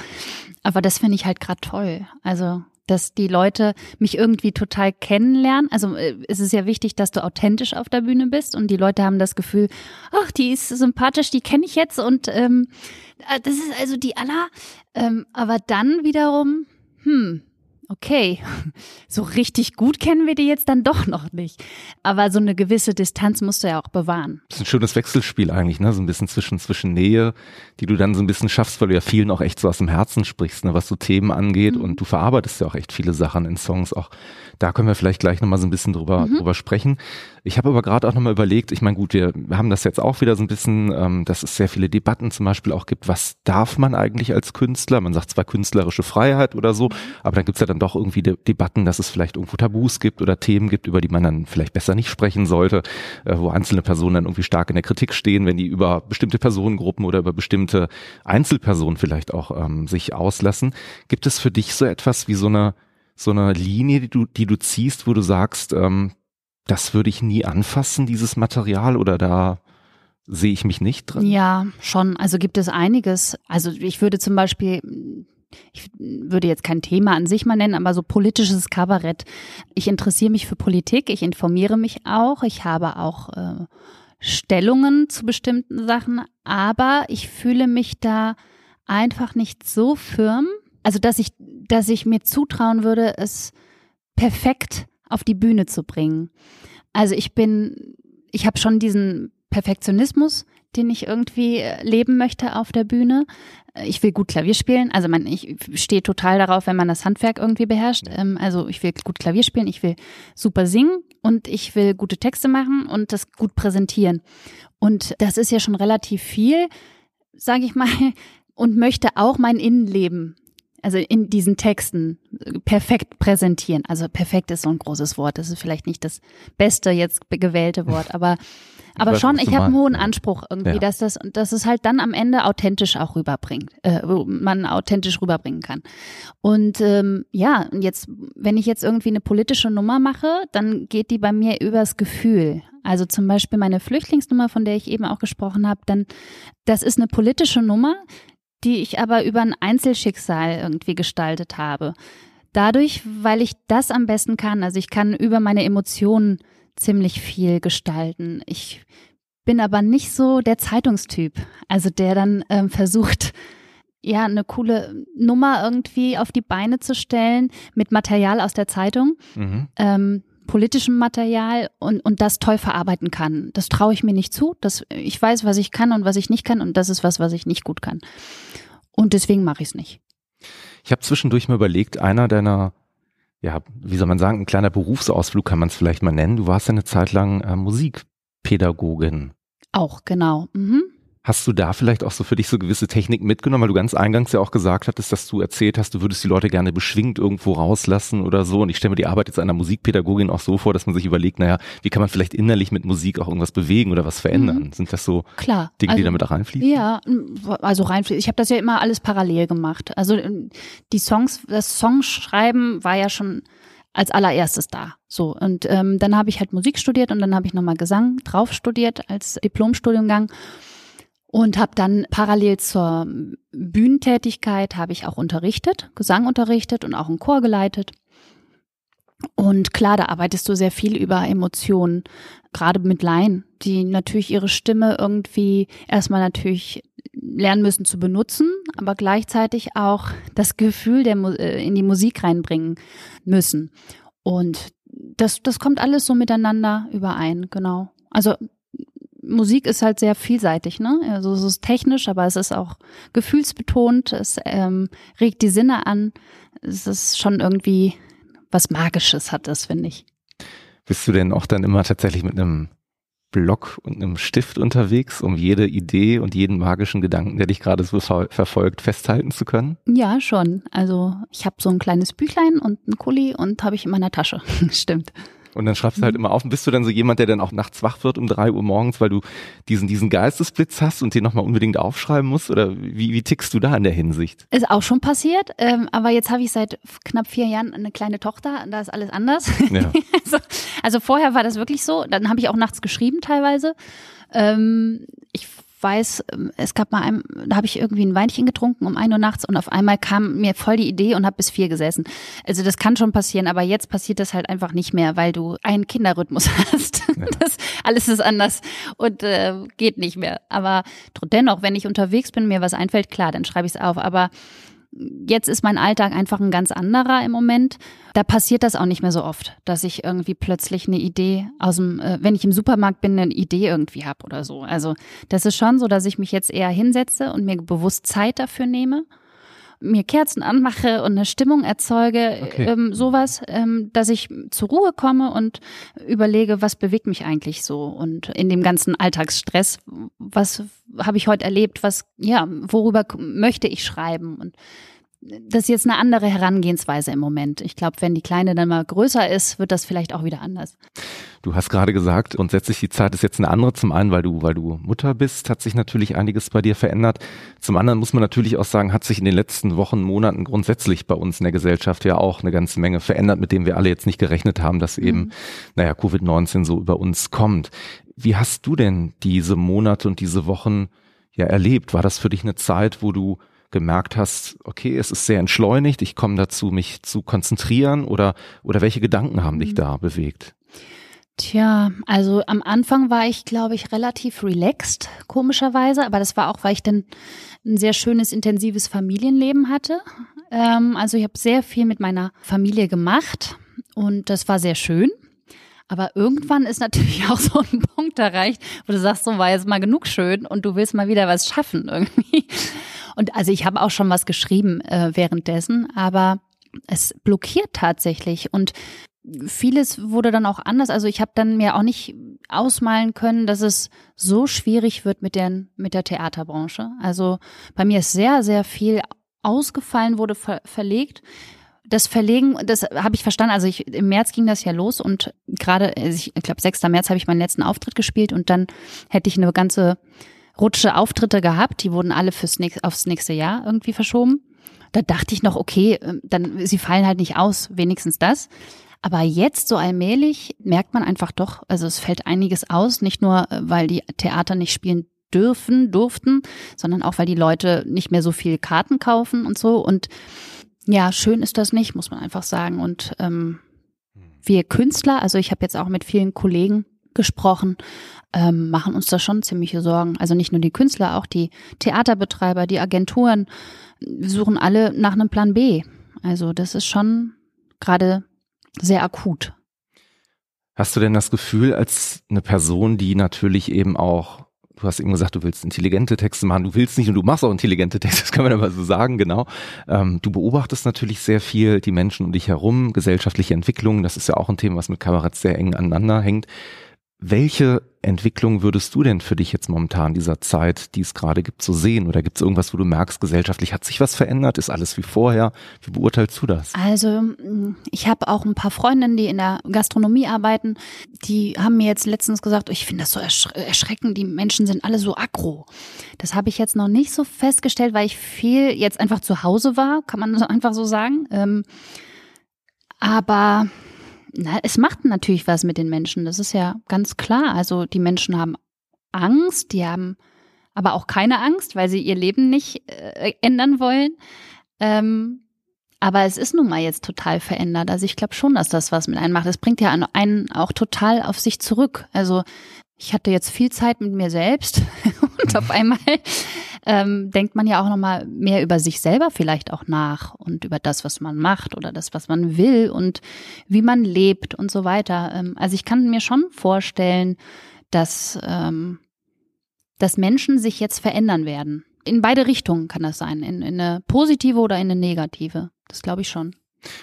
Aber das finde ich halt gerade toll. Also dass die Leute mich irgendwie total kennenlernen. Also äh, es ist ja wichtig, dass du authentisch auf der Bühne bist und die Leute haben das Gefühl, ach, die ist sympathisch, die kenne ich jetzt und ähm, äh, das ist also die Anna. Ähm, aber dann wiederum, hm, okay, so richtig gut kennen wir die jetzt dann doch noch nicht. Aber so eine gewisse Distanz musst du ja auch bewahren. Das ist ein schönes Wechselspiel eigentlich, ne? So ein bisschen zwischen, zwischen Nähe, die du dann so ein bisschen schaffst, weil du ja vielen auch echt so aus dem Herzen sprichst, ne? was so Themen angeht. Mhm. Und du verarbeitest ja auch echt viele Sachen in Songs. Auch da können wir vielleicht gleich nochmal so ein bisschen drüber, mhm. drüber sprechen. Ich habe aber gerade auch nochmal überlegt, ich meine, gut, wir haben das jetzt auch wieder so ein bisschen, ähm, dass es sehr viele Debatten zum Beispiel auch gibt, was darf man eigentlich als Künstler? Man sagt zwar künstlerische Freiheit oder so, aber dann gibt's ja dann doch irgendwie De Debatten, dass es vielleicht irgendwo Tabus gibt oder Themen gibt, über die man dann vielleicht besser nicht sprechen sollte, äh, wo einzelne Personen dann irgendwie stark in der Kritik stehen, wenn die über bestimmte Personengruppen oder über bestimmte Einzelpersonen vielleicht auch ähm, sich auslassen. Gibt es für dich so etwas wie so eine so eine Linie, die du, die du ziehst, wo du sagst, ähm, das würde ich nie anfassen, dieses Material, oder da sehe ich mich nicht drin? Ja, schon. Also gibt es einiges. Also ich würde zum Beispiel, ich würde jetzt kein Thema an sich mal nennen, aber so politisches Kabarett. Ich interessiere mich für Politik, ich informiere mich auch, ich habe auch äh, Stellungen zu bestimmten Sachen, aber ich fühle mich da einfach nicht so firm, also dass ich, dass ich mir zutrauen würde, es perfekt auf die Bühne zu bringen. Also ich bin, ich habe schon diesen Perfektionismus, den ich irgendwie äh, leben möchte auf der Bühne. Ich will gut Klavier spielen. Also man, ich stehe total darauf, wenn man das Handwerk irgendwie beherrscht. Ähm, also ich will gut Klavier spielen, ich will super singen und ich will gute Texte machen und das gut präsentieren. Und das ist ja schon relativ viel, sage ich mal, und möchte auch mein Innenleben also in diesen Texten perfekt präsentieren. Also perfekt ist so ein großes Wort. Das ist vielleicht nicht das beste jetzt gewählte Wort, aber aber schon, ich habe einen hohen Anspruch irgendwie, ja. dass das dass es halt dann am Ende authentisch auch rüberbringt, äh, man authentisch rüberbringen kann. Und ähm, ja, jetzt wenn ich jetzt irgendwie eine politische Nummer mache, dann geht die bei mir übers Gefühl. Also zum Beispiel meine Flüchtlingsnummer, von der ich eben auch gesprochen habe, dann das ist eine politische Nummer, die ich aber über ein Einzelschicksal irgendwie gestaltet habe. Dadurch, weil ich das am besten kann. Also ich kann über meine Emotionen ziemlich viel gestalten. Ich bin aber nicht so der Zeitungstyp, also der dann ähm, versucht, ja, eine coole Nummer irgendwie auf die Beine zu stellen mit Material aus der Zeitung. Mhm. Ähm, politischem Material und, und das toll verarbeiten kann. Das traue ich mir nicht zu. Das, ich weiß, was ich kann und was ich nicht kann und das ist was, was ich nicht gut kann. Und deswegen mache ich es nicht. Ich habe zwischendurch mal überlegt, einer deiner, ja, wie soll man sagen, ein kleiner Berufsausflug kann man es vielleicht mal nennen. Du warst ja eine Zeit lang äh, Musikpädagogin. Auch, genau. Mhm. Hast du da vielleicht auch so für dich so gewisse Techniken mitgenommen, weil du ganz eingangs ja auch gesagt hattest, dass du erzählt hast, du würdest die Leute gerne beschwingt irgendwo rauslassen oder so. Und ich stelle mir die Arbeit jetzt einer Musikpädagogin auch so vor, dass man sich überlegt, naja, wie kann man vielleicht innerlich mit Musik auch irgendwas bewegen oder was verändern? Mhm. Sind das so Klar. Dinge, also, die damit auch reinfließen? Ja, also reinfließen. Ich habe das ja immer alles parallel gemacht. Also die Songs, das Songschreiben war ja schon als allererstes da. So und ähm, dann habe ich halt Musik studiert und dann habe ich nochmal Gesang drauf studiert als Diplomstudiumgang und habe dann parallel zur Bühnentätigkeit habe ich auch unterrichtet, Gesang unterrichtet und auch einen Chor geleitet. Und klar, da arbeitest du sehr viel über Emotionen, gerade mit Laien, die natürlich ihre Stimme irgendwie erstmal natürlich lernen müssen zu benutzen, aber gleichzeitig auch das Gefühl der, äh, in die Musik reinbringen müssen. Und das, das kommt alles so miteinander überein, genau. Also Musik ist halt sehr vielseitig, ne? Also es ist technisch, aber es ist auch gefühlsbetont, es ähm, regt die Sinne an. Es ist schon irgendwie was Magisches hat das, finde ich. Bist du denn auch dann immer tatsächlich mit einem Block und einem Stift unterwegs, um jede Idee und jeden magischen Gedanken, der dich gerade so verfolgt, festhalten zu können? Ja, schon. Also ich habe so ein kleines Büchlein und ein Kuli und habe ich in meiner Tasche. Stimmt. Und dann schreibst du halt mhm. immer auf. Und bist du dann so jemand, der dann auch nachts wach wird um drei Uhr morgens, weil du diesen, diesen Geistesblitz hast und den nochmal unbedingt aufschreiben musst? Oder wie, wie tickst du da in der Hinsicht? Ist auch schon passiert. Ähm, aber jetzt habe ich seit knapp vier Jahren eine kleine Tochter. Da ist alles anders. Ja. also, also vorher war das wirklich so. Dann habe ich auch nachts geschrieben teilweise. Ähm, ich weiß, ähm, es gab mal ein, da habe ich irgendwie ein Weinchen getrunken um ein Uhr nachts und auf einmal kam mir voll die Idee und habe bis vier gesessen. Also das kann schon passieren, aber jetzt passiert das halt einfach nicht mehr, weil du einen Kinderrhythmus hast. Ja. Das, alles ist anders und äh, geht nicht mehr. Aber dennoch, wenn ich unterwegs bin, mir was einfällt, klar, dann schreibe ich es auf. Aber Jetzt ist mein Alltag einfach ein ganz anderer im Moment. Da passiert das auch nicht mehr so oft, dass ich irgendwie plötzlich eine Idee aus dem, äh, wenn ich im Supermarkt bin, eine Idee irgendwie habe oder so. Also das ist schon so, dass ich mich jetzt eher hinsetze und mir bewusst Zeit dafür nehme mir Kerzen anmache und eine Stimmung erzeuge, okay. ähm, sowas, ähm, dass ich zur Ruhe komme und überlege, was bewegt mich eigentlich so? Und in dem ganzen Alltagsstress, was habe ich heute erlebt, was, ja, worüber möchte ich schreiben? Und das ist jetzt eine andere Herangehensweise im Moment. Ich glaube, wenn die Kleine dann mal größer ist, wird das vielleicht auch wieder anders. Du hast gerade gesagt, grundsätzlich die Zeit ist jetzt eine andere. Zum einen, weil du, weil du Mutter bist, hat sich natürlich einiges bei dir verändert. Zum anderen muss man natürlich auch sagen, hat sich in den letzten Wochen, Monaten grundsätzlich bei uns in der Gesellschaft ja auch eine ganze Menge verändert, mit dem wir alle jetzt nicht gerechnet haben, dass eben, mhm. naja, Covid-19 so über uns kommt. Wie hast du denn diese Monate und diese Wochen ja erlebt? War das für dich eine Zeit, wo du gemerkt hast, okay, es ist sehr entschleunigt, ich komme dazu, mich zu konzentrieren oder, oder welche Gedanken haben dich mhm. da bewegt? Tja, also am Anfang war ich, glaube ich, relativ relaxed, komischerweise, aber das war auch, weil ich dann ein sehr schönes, intensives Familienleben hatte. Ähm, also ich habe sehr viel mit meiner Familie gemacht und das war sehr schön. Aber irgendwann ist natürlich auch so ein Punkt erreicht, wo du sagst, so war jetzt mal genug schön und du willst mal wieder was schaffen irgendwie. Und also ich habe auch schon was geschrieben äh, währenddessen, aber es blockiert tatsächlich und vieles wurde dann auch anders. Also ich habe dann mir auch nicht ausmalen können, dass es so schwierig wird mit der, mit der Theaterbranche. Also bei mir ist sehr, sehr viel ausgefallen, wurde ver verlegt. Das Verlegen, das habe ich verstanden. Also ich, im März ging das ja los und gerade, also ich glaube, 6. März habe ich meinen letzten Auftritt gespielt und dann hätte ich eine ganze Rutsche Auftritte gehabt, die wurden alle fürs nächste, aufs nächste Jahr irgendwie verschoben. Da dachte ich noch, okay, ähm, dann sie fallen halt nicht aus, wenigstens das. Aber jetzt so allmählich merkt man einfach doch, also es fällt einiges aus, nicht nur äh, weil die Theater nicht spielen dürfen, durften, sondern auch weil die Leute nicht mehr so viel Karten kaufen und so. Und ja, schön ist das nicht, muss man einfach sagen. Und ähm, wir Künstler, also ich habe jetzt auch mit vielen Kollegen gesprochen, ähm, machen uns da schon ziemliche Sorgen. Also nicht nur die Künstler, auch die Theaterbetreiber, die Agenturen suchen alle nach einem Plan B. Also das ist schon gerade sehr akut. Hast du denn das Gefühl, als eine Person, die natürlich eben auch, du hast eben gesagt, du willst intelligente Texte machen, du willst nicht und du machst auch intelligente Texte, das kann man aber so sagen, genau. Ähm, du beobachtest natürlich sehr viel die Menschen um dich herum, gesellschaftliche Entwicklungen, das ist ja auch ein Thema, was mit Kabarett sehr eng aneinander hängt. Welche Entwicklung würdest du denn für dich jetzt momentan dieser Zeit, die es gerade gibt, so sehen? Oder gibt es irgendwas, wo du merkst, gesellschaftlich hat sich was verändert? Ist alles wie vorher? Wie beurteilst du das? Also ich habe auch ein paar Freundinnen, die in der Gastronomie arbeiten. Die haben mir jetzt letztens gesagt, ich finde das so ersch erschreckend, die Menschen sind alle so aggro. Das habe ich jetzt noch nicht so festgestellt, weil ich viel jetzt einfach zu Hause war, kann man einfach so sagen. Ähm, aber na, es macht natürlich was mit den Menschen, das ist ja ganz klar. Also die Menschen haben Angst, die haben aber auch keine Angst, weil sie ihr Leben nicht äh, ändern wollen. Ähm, aber es ist nun mal jetzt total verändert. Also ich glaube schon, dass das was mit einem macht. Es bringt ja einen auch total auf sich zurück. Also ich hatte jetzt viel Zeit mit mir selbst und auf einmal ähm, denkt man ja auch nochmal mehr über sich selber vielleicht auch nach und über das, was man macht oder das, was man will und wie man lebt und so weiter. Ähm, also ich kann mir schon vorstellen, dass, ähm, dass Menschen sich jetzt verändern werden. In beide Richtungen kann das sein, in, in eine positive oder in eine negative. Das glaube ich schon.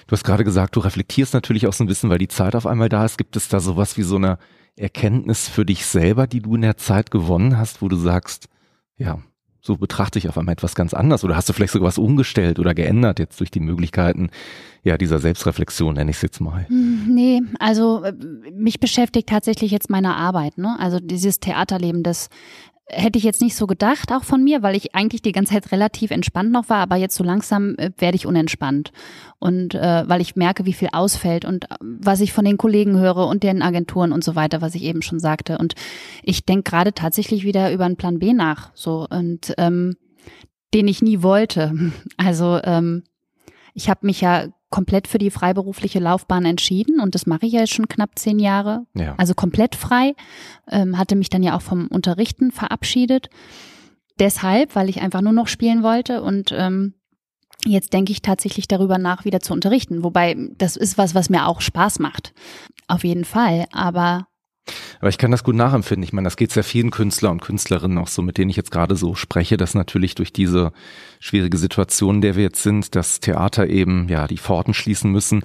Du hast gerade gesagt, du reflektierst natürlich auch so ein bisschen, weil die Zeit auf einmal da ist. Gibt es da sowas wie so eine Erkenntnis für dich selber, die du in der Zeit gewonnen hast, wo du sagst, ja, so betrachte ich auf einmal etwas ganz anders oder hast du vielleicht sogar was umgestellt oder geändert jetzt durch die Möglichkeiten ja dieser Selbstreflexion, nenne ich es jetzt mal? Hm, nee, also äh, mich beschäftigt tatsächlich jetzt meine Arbeit, ne? Also dieses Theaterleben, das hätte ich jetzt nicht so gedacht, auch von mir, weil ich eigentlich die ganze Zeit relativ entspannt noch war, aber jetzt so langsam äh, werde ich unentspannt. Und äh, weil ich merke, wie viel ausfällt und äh, was ich von den Kollegen höre und den Agenturen und so weiter, was ich eben schon sagte. Und ich denke gerade tatsächlich wieder über einen Plan B nach, so und ähm, den ich nie wollte. Also ähm, ich habe mich ja komplett für die freiberufliche Laufbahn entschieden und das mache ich ja jetzt schon knapp zehn Jahre. Ja. Also komplett frei. Ähm, hatte mich dann ja auch vom Unterrichten verabschiedet. Deshalb, weil ich einfach nur noch spielen wollte und ähm, jetzt denke ich tatsächlich darüber nach, wieder zu unterrichten. Wobei das ist was, was mir auch Spaß macht. Auf jeden Fall. Aber aber ich kann das gut nachempfinden. Ich meine, das geht sehr vielen Künstler und Künstlerinnen auch so, mit denen ich jetzt gerade so spreche, dass natürlich durch diese schwierige Situation, in der wir jetzt sind, das Theater eben ja die Pforten schließen müssen,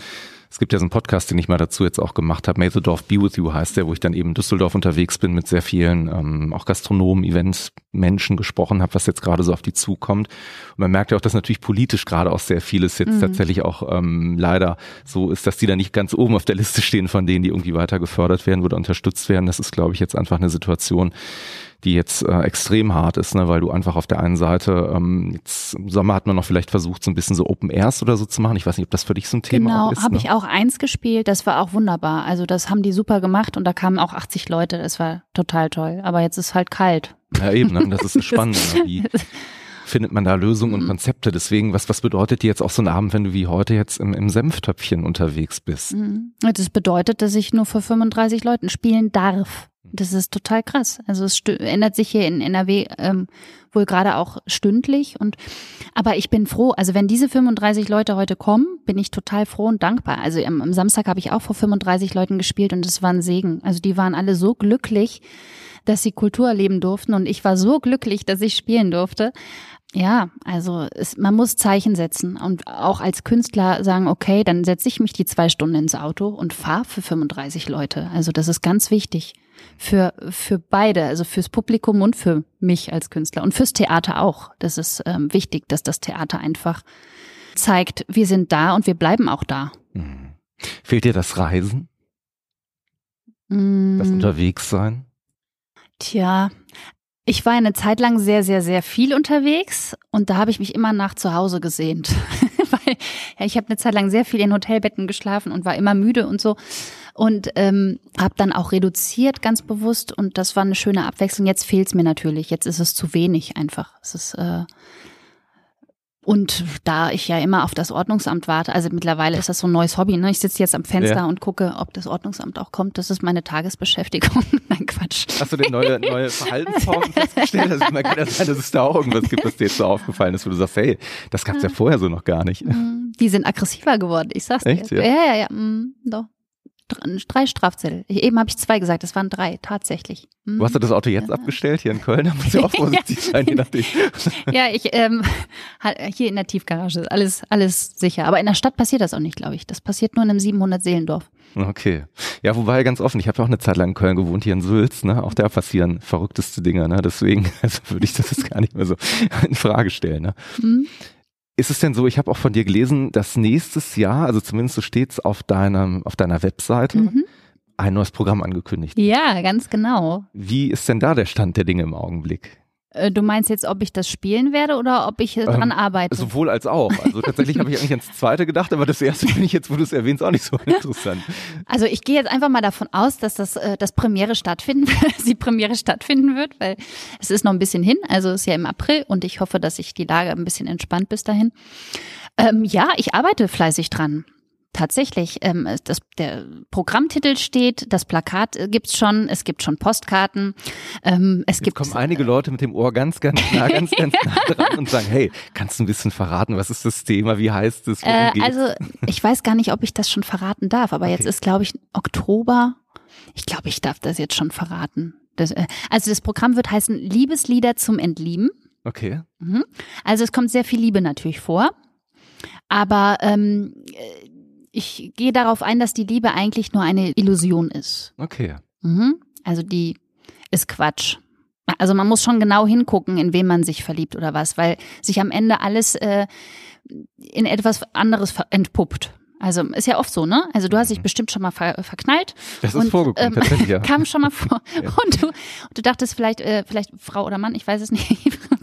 es gibt ja so einen Podcast, den ich mal dazu jetzt auch gemacht habe, May the Dorf Be With You heißt der, wo ich dann eben in Düsseldorf unterwegs bin mit sehr vielen ähm, auch Gastronomen, Events, Menschen gesprochen habe, was jetzt gerade so auf die zukommt. Und man merkt ja auch, dass natürlich politisch gerade auch sehr vieles jetzt mhm. tatsächlich auch ähm, leider so ist, dass die da nicht ganz oben auf der Liste stehen von denen, die irgendwie weiter gefördert werden oder unterstützt werden. Das ist, glaube ich, jetzt einfach eine Situation, die jetzt äh, extrem hart ist, ne, weil du einfach auf der einen Seite, ähm, jetzt im Sommer hat man noch vielleicht versucht, so ein bisschen so Open Airs oder so zu machen. Ich weiß nicht, ob das für dich so ein Thema genau, ist. Genau, habe ne? ich auch eins gespielt, das war auch wunderbar. Also das haben die super gemacht und da kamen auch 80 Leute, das war total toll. Aber jetzt ist halt kalt. Ja eben, ne? das ist das Spannende. Ne? Wie findet man da Lösungen und mhm. Konzepte? Deswegen, was, was bedeutet dir jetzt auch so ein Abend, wenn du wie heute jetzt im, im Senftöpfchen unterwegs bist? Mhm. Das bedeutet, dass ich nur für 35 Leuten spielen darf. Das ist total krass. Also es ändert sich hier in NRW ähm, wohl gerade auch stündlich. Und aber ich bin froh. Also wenn diese 35 Leute heute kommen, bin ich total froh und dankbar. Also am, am Samstag habe ich auch vor 35 Leuten gespielt und es war ein Segen. Also die waren alle so glücklich, dass sie Kultur erleben durften und ich war so glücklich, dass ich spielen durfte. Ja, also es, man muss Zeichen setzen und auch als Künstler sagen, okay, dann setze ich mich die zwei Stunden ins Auto und fahre für 35 Leute. Also das ist ganz wichtig für, für beide, also fürs Publikum und für mich als Künstler und fürs Theater auch. Das ist ähm, wichtig, dass das Theater einfach zeigt, wir sind da und wir bleiben auch da. Mhm. Fehlt dir das Reisen? Mhm. Das Unterwegssein? Tja, ich war eine Zeit lang sehr, sehr, sehr viel unterwegs und da habe ich mich immer nach zu Hause gesehnt. Weil ja, ich habe eine Zeit lang sehr viel in Hotelbetten geschlafen und war immer müde und so. Und ähm, habe dann auch reduziert, ganz bewusst. Und das war eine schöne Abwechslung. Jetzt fehlt es mir natürlich. Jetzt ist es zu wenig einfach. Es ist äh, und da ich ja immer auf das Ordnungsamt warte, also mittlerweile ist das so ein neues Hobby, ne? Ich sitze jetzt am Fenster ja. und gucke, ob das Ordnungsamt auch kommt. Das ist meine Tagesbeschäftigung. Nein, Quatsch. Hast du denn neue, neue Verhaltensformen festgestellt? Also man kann ja sein, dass es da auch irgendwas gibt, was dir jetzt so aufgefallen ist, wo du sagst, hey, das gab's ja, ja vorher so noch gar nicht. Mhm. Die sind aggressiver geworden, ich sag's Echt? dir. Ja, ja, ja, ja. Mhm, doch drei Strafzettel. Eben habe ich zwei gesagt, es waren drei, tatsächlich. Mhm. Du hast das Auto jetzt ja. abgestellt hier in Köln, da muss ja auch vorsichtig sein, je nachdem. ja, ich ähm, hier in der Tiefgarage, alles, alles sicher. Aber in der Stadt passiert das auch nicht, glaube ich. Das passiert nur in einem 700-Seelendorf. Okay. Ja, wobei ganz offen, ich habe ja auch eine Zeit lang in Köln gewohnt, hier in Sülz, ne? Auch da passieren verrückteste Dinge, ne? Deswegen also würde ich das jetzt gar nicht mehr so in Frage stellen. Ne? Mhm. Ist es denn so, ich habe auch von dir gelesen, dass nächstes Jahr, also zumindest so steht es auf, deinem, auf deiner Webseite, mhm. ein neues Programm angekündigt. Ja, ganz genau. Wie ist denn da der Stand der Dinge im Augenblick? Äh, du meinst jetzt, ob ich das spielen werde oder ob ich dran ähm, arbeite? Sowohl als auch. Also tatsächlich habe ich eigentlich ans zweite gedacht, aber das erste finde ich jetzt, wo du es erwähnst, auch nicht so interessant. Also ich gehe jetzt einfach mal davon aus, dass das, äh, das Premiere stattfinden, die Premiere stattfinden wird, weil es ist noch ein bisschen hin. Also es ist ja im April und ich hoffe, dass sich die Lage ein bisschen entspannt bis dahin. Ähm, ja, ich arbeite fleißig dran. Tatsächlich, ähm, das, der Programmtitel steht, das Plakat äh, gibt's schon, es gibt schon Postkarten. Ähm, es Jetzt gibt kommen einige Leute mit dem Ohr ganz, ganz nah, ganz, ganz nah dran und sagen, hey, kannst du ein bisschen verraten, was ist das Thema, wie heißt es? Äh, also ich weiß gar nicht, ob ich das schon verraten darf, aber okay. jetzt ist, glaube ich, Oktober. Ich glaube, ich darf das jetzt schon verraten. Das, äh, also das Programm wird heißen Liebeslieder zum Entlieben. Okay. Mhm. Also es kommt sehr viel Liebe natürlich vor. Aber ähm, ich gehe darauf ein, dass die Liebe eigentlich nur eine Illusion ist. Okay. Mhm. Also die ist Quatsch. Also man muss schon genau hingucken, in wen man sich verliebt oder was, weil sich am Ende alles äh, in etwas anderes entpuppt. Also ist ja oft so, ne? Also du hast dich mhm. bestimmt schon mal ver verknallt. Das ist vorgekommen, ähm, tatsächlich, ja. Kam schon mal vor. ja. und, du, und du dachtest vielleicht, äh, vielleicht Frau oder Mann, ich weiß es nicht.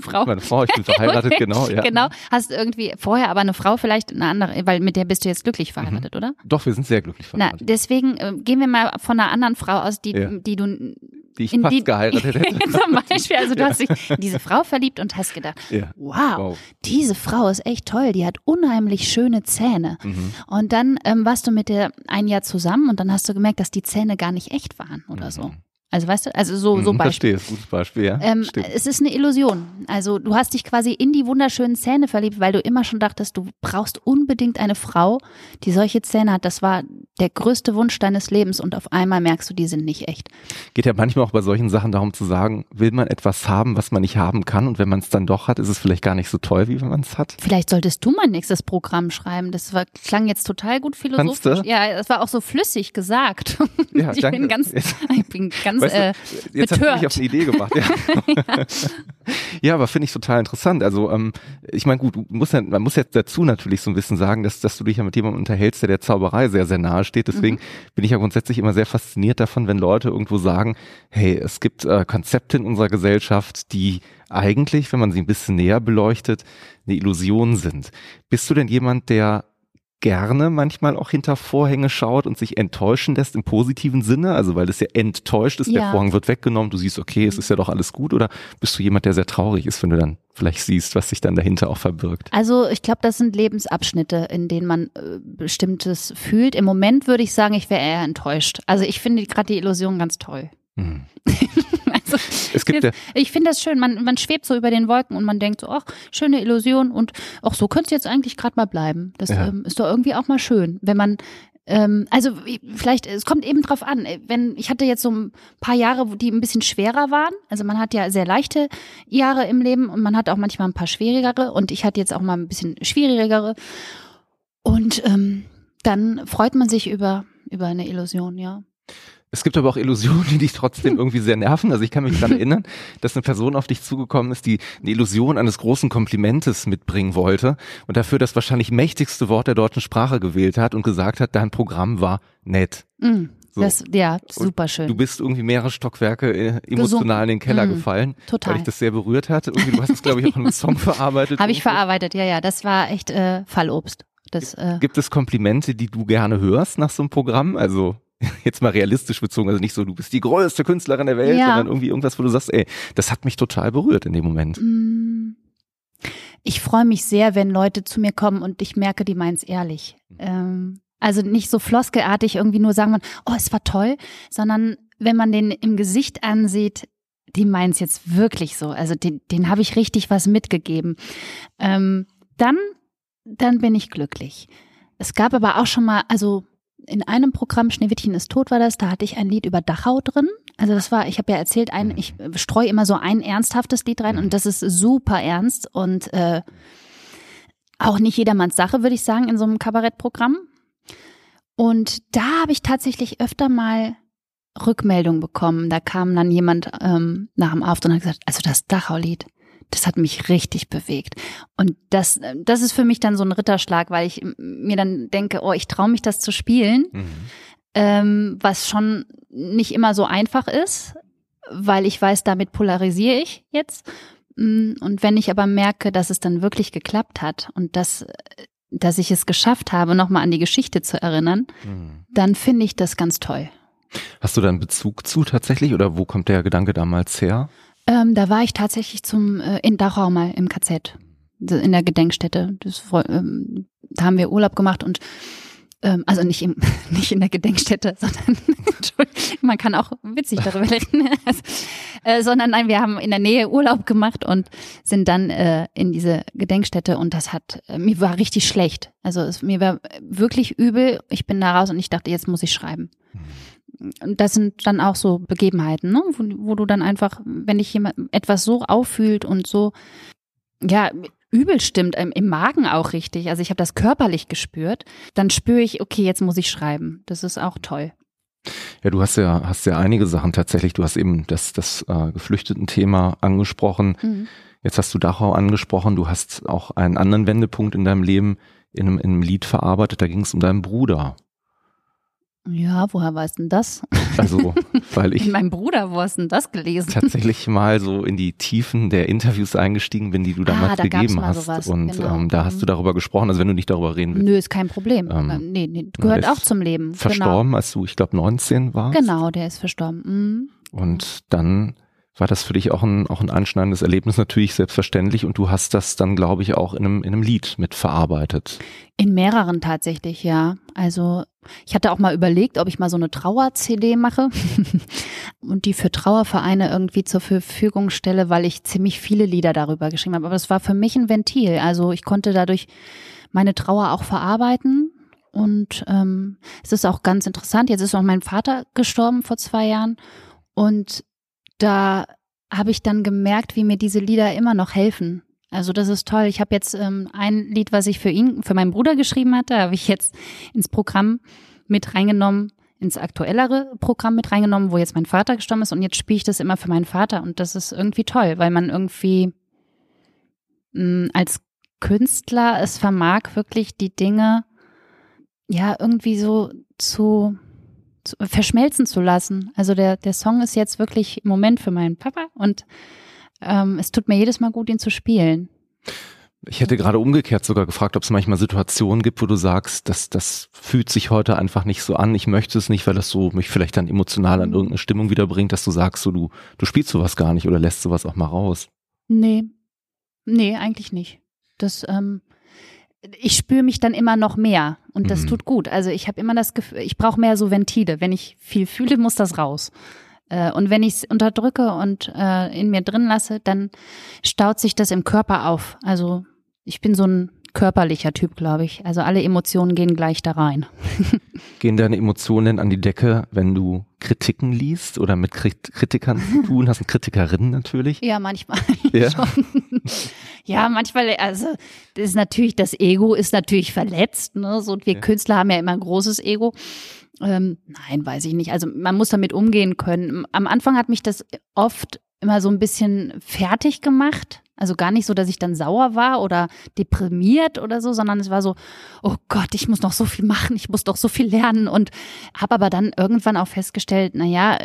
Frau. Meine Frau, ich bin verheiratet, genau, ja. Genau, hast irgendwie vorher aber eine Frau vielleicht eine andere, weil mit der bist du jetzt glücklich verheiratet, mhm. oder? Doch, wir sind sehr glücklich verheiratet. Na, deswegen äh, gehen wir mal von einer anderen Frau aus, die, ja. die du die ich fast die, geheiratet hätte. Zum Beispiel, also du hast dich in diese Frau verliebt und hast gedacht, ja. wow, wow, diese Frau ist echt toll, die hat unheimlich schöne Zähne. Mhm. Und dann ähm, warst du mit der ein Jahr zusammen und dann hast du gemerkt, dass die Zähne gar nicht echt waren oder mhm. so. Also weißt du, also so, so mhm, Beispiel. Verstehe, gutes Beispiel, ja. Ähm, es ist eine Illusion. Also du hast dich quasi in die wunderschönen Zähne verliebt, weil du immer schon dachtest, du brauchst unbedingt eine Frau, die solche Zähne hat. Das war der größte Wunsch deines Lebens und auf einmal merkst du, die sind nicht echt. Geht ja manchmal auch bei solchen Sachen darum zu sagen, will man etwas haben, was man nicht haben kann und wenn man es dann doch hat, ist es vielleicht gar nicht so toll, wie wenn man es hat. Vielleicht solltest du mein nächstes Programm schreiben. Das war, klang jetzt total gut philosophisch. Ja, das war auch so flüssig gesagt. Ja, ich bin ganz, ich bin ganz ganz weißt du, äh, jetzt betört. hast du mich auf eine Idee gebracht. Ja, ja. ja aber finde ich total interessant. Also ähm, ich meine, gut, du musst ja, man muss jetzt dazu natürlich so ein bisschen sagen, dass, dass du dich ja mit jemandem unterhältst, der der Zauberei sehr, sehr nahe steht. Deswegen mhm. bin ich ja grundsätzlich immer sehr fasziniert davon, wenn Leute irgendwo sagen, hey, es gibt äh, Konzepte in unserer Gesellschaft, die eigentlich, wenn man sie ein bisschen näher beleuchtet, eine Illusion sind. Bist du denn jemand, der gerne manchmal auch hinter Vorhänge schaut und sich enttäuschen lässt im positiven Sinne, also weil es ja enttäuscht ist, ja. der Vorhang wird weggenommen, du siehst, okay, es ist ja doch alles gut, oder bist du jemand, der sehr traurig ist, wenn du dann vielleicht siehst, was sich dann dahinter auch verbirgt? Also ich glaube, das sind Lebensabschnitte, in denen man äh, bestimmtes fühlt. Im Moment würde ich sagen, ich wäre eher enttäuscht. Also ich finde gerade die Illusion ganz toll. Hm. also, es gibt ja ich finde das schön. Man, man schwebt so über den Wolken und man denkt so, ach, schöne Illusion und auch so könnte es jetzt eigentlich gerade mal bleiben. Das ja. ähm, ist doch irgendwie auch mal schön, wenn man ähm, also vielleicht, es kommt eben drauf an, wenn, ich hatte jetzt so ein paar Jahre, die ein bisschen schwerer waren. Also man hat ja sehr leichte Jahre im Leben und man hat auch manchmal ein paar schwierigere und ich hatte jetzt auch mal ein bisschen schwierigere. Und ähm, dann freut man sich über, über eine Illusion, ja. Es gibt aber auch Illusionen, die dich trotzdem irgendwie sehr nerven. Also ich kann mich daran erinnern, dass eine Person auf dich zugekommen ist, die eine Illusion eines großen Komplimentes mitbringen wollte und dafür das wahrscheinlich mächtigste Wort der deutschen Sprache gewählt hat und gesagt hat, dein Programm war nett. Mm. So. Das, ja, super schön. Du bist irgendwie mehrere Stockwerke äh, emotional in den Keller mm, gefallen, total. weil ich das sehr berührt hatte. Irgendwie, du hast es, glaube ich, auch in einem Song verarbeitet. Habe ich verarbeitet, ja, ja. Das war echt äh, Fallobst. Das, äh, Gibt es Komplimente, die du gerne hörst nach so einem Programm? Also jetzt mal realistisch bezogen, also nicht so, du bist die größte Künstlerin der Welt, ja. sondern irgendwie irgendwas, wo du sagst, ey, das hat mich total berührt in dem Moment. Mm. Ich freue mich sehr, wenn Leute zu mir kommen und ich merke, die meinen es ehrlich. Mhm. Ähm, also nicht so floskelartig irgendwie nur sagen, oh, es war toll, sondern wenn man den im Gesicht ansieht, die meinen es jetzt wirklich so. Also den, den habe ich richtig was mitgegeben. Ähm, dann, dann bin ich glücklich. Es gab aber auch schon mal, also in einem Programm, Schneewittchen ist tot war das, da hatte ich ein Lied über Dachau drin. Also das war, ich habe ja erzählt, ein, ich streue immer so ein ernsthaftes Lied rein und das ist super ernst und äh, auch nicht jedermanns Sache, würde ich sagen, in so einem Kabarettprogramm. Und da habe ich tatsächlich öfter mal Rückmeldung bekommen. Da kam dann jemand ähm, nach dem Auftritt und hat gesagt, also das Dachau-Lied, das hat mich richtig bewegt. Und das, das ist für mich dann so ein Ritterschlag, weil ich mir dann denke, oh, ich traue mich das zu spielen, mhm. ähm, was schon nicht immer so einfach ist, weil ich weiß, damit polarisiere ich jetzt. Mm, und wenn ich aber merke, dass es dann wirklich geklappt hat und dass, dass ich es geschafft habe, nochmal an die Geschichte zu erinnern, mhm. dann finde ich das ganz toll. Hast du da einen Bezug zu tatsächlich oder wo kommt der Gedanke damals her? Ähm, da war ich tatsächlich zum äh, in Dachau mal im KZ, in der Gedenkstätte. Das, ähm, da haben wir Urlaub gemacht und ähm, also nicht im, nicht in der Gedenkstätte, sondern man kann auch witzig darüber reden, also, äh, sondern nein, wir haben in der Nähe Urlaub gemacht und sind dann äh, in diese Gedenkstätte und das hat äh, mir war richtig schlecht. Also es, mir war wirklich übel. Ich bin da raus und ich dachte, jetzt muss ich schreiben. Das sind dann auch so Begebenheiten, ne? wo, wo du dann einfach, wenn dich jemand etwas so auffühlt und so, ja, übel stimmt, im, im Magen auch richtig, also ich habe das körperlich gespürt, dann spüre ich, okay, jetzt muss ich schreiben. Das ist auch toll. Ja, du hast ja, hast ja einige Sachen tatsächlich. Du hast eben das, das äh, Geflüchteten-Thema angesprochen. Mhm. Jetzt hast du Dachau angesprochen. Du hast auch einen anderen Wendepunkt in deinem Leben in einem, in einem Lied verarbeitet. Da ging es um deinen Bruder. Ja, woher weißt denn das? Also, weil ich. mein Bruder, wo hast denn das gelesen? Tatsächlich mal so in die Tiefen der Interviews eingestiegen bin, die du damals ah, da gegeben hast. Sowas. Und genau. ähm, da hast du mhm. darüber gesprochen, also wenn du nicht darüber reden willst. Nö, ist kein Problem. Ähm, ähm nee, nee, gehört auch zum Leben. Genau. Verstorben, genau. als du, ich glaube, 19 warst. Genau, der ist verstorben. Mhm. Und dann war das für dich auch ein, auch ein anschneidendes Erlebnis, natürlich selbstverständlich. Und du hast das dann, glaube ich, auch in einem, in einem Lied mitverarbeitet. In mehreren tatsächlich, ja. Also ich hatte auch mal überlegt, ob ich mal so eine Trauer-CD mache und die für Trauervereine irgendwie zur Verfügung stelle, weil ich ziemlich viele Lieder darüber geschrieben habe. Aber es war für mich ein Ventil. Also ich konnte dadurch meine Trauer auch verarbeiten. Und ähm, es ist auch ganz interessant. Jetzt ist auch mein Vater gestorben vor zwei Jahren. Und da habe ich dann gemerkt, wie mir diese Lieder immer noch helfen. Also das ist toll. Ich habe jetzt ähm, ein Lied, was ich für ihn, für meinen Bruder geschrieben hatte, habe ich jetzt ins Programm mit reingenommen, ins aktuellere Programm mit reingenommen, wo jetzt mein Vater gestorben ist und jetzt spiele ich das immer für meinen Vater und das ist irgendwie toll, weil man irgendwie mh, mm, als Künstler es vermag, wirklich die Dinge ja irgendwie so zu verschmelzen zu lassen. Also der, der Song ist jetzt wirklich im Moment für meinen Papa und ähm, es tut mir jedes Mal gut, ihn zu spielen. Ich hätte gerade umgekehrt sogar gefragt, ob es manchmal Situationen gibt, wo du sagst, dass das fühlt sich heute einfach nicht so an. Ich möchte es nicht, weil das so mich vielleicht dann emotional an irgendeine Stimmung wiederbringt, dass du sagst, so du du spielst sowas gar nicht oder lässt sowas auch mal raus. Nee, nee, eigentlich nicht. Das ähm, ich spüre mich dann immer noch mehr und das mhm. tut gut. Also ich habe immer das Gefühl, ich brauche mehr so Ventile. Wenn ich viel fühle, muss das raus. Äh, und wenn ich es unterdrücke und äh, in mir drin lasse, dann staut sich das im Körper auf. Also ich bin so ein körperlicher Typ, glaube ich. Also alle Emotionen gehen gleich da rein. Gehen deine Emotionen an die Decke, wenn du Kritiken liest oder mit Kritikern zu tun hast? Kritikerinnen natürlich? Ja, manchmal. Ja. Schon. Ja, manchmal, also das ist natürlich, das Ego ist natürlich verletzt. Ne? So, wir ja. Künstler haben ja immer ein großes Ego. Ähm, nein, weiß ich nicht. Also man muss damit umgehen können. Am Anfang hat mich das oft immer so ein bisschen fertig gemacht. Also gar nicht so, dass ich dann sauer war oder deprimiert oder so, sondern es war so, oh Gott, ich muss noch so viel machen, ich muss doch so viel lernen und habe aber dann irgendwann auch festgestellt, na ja,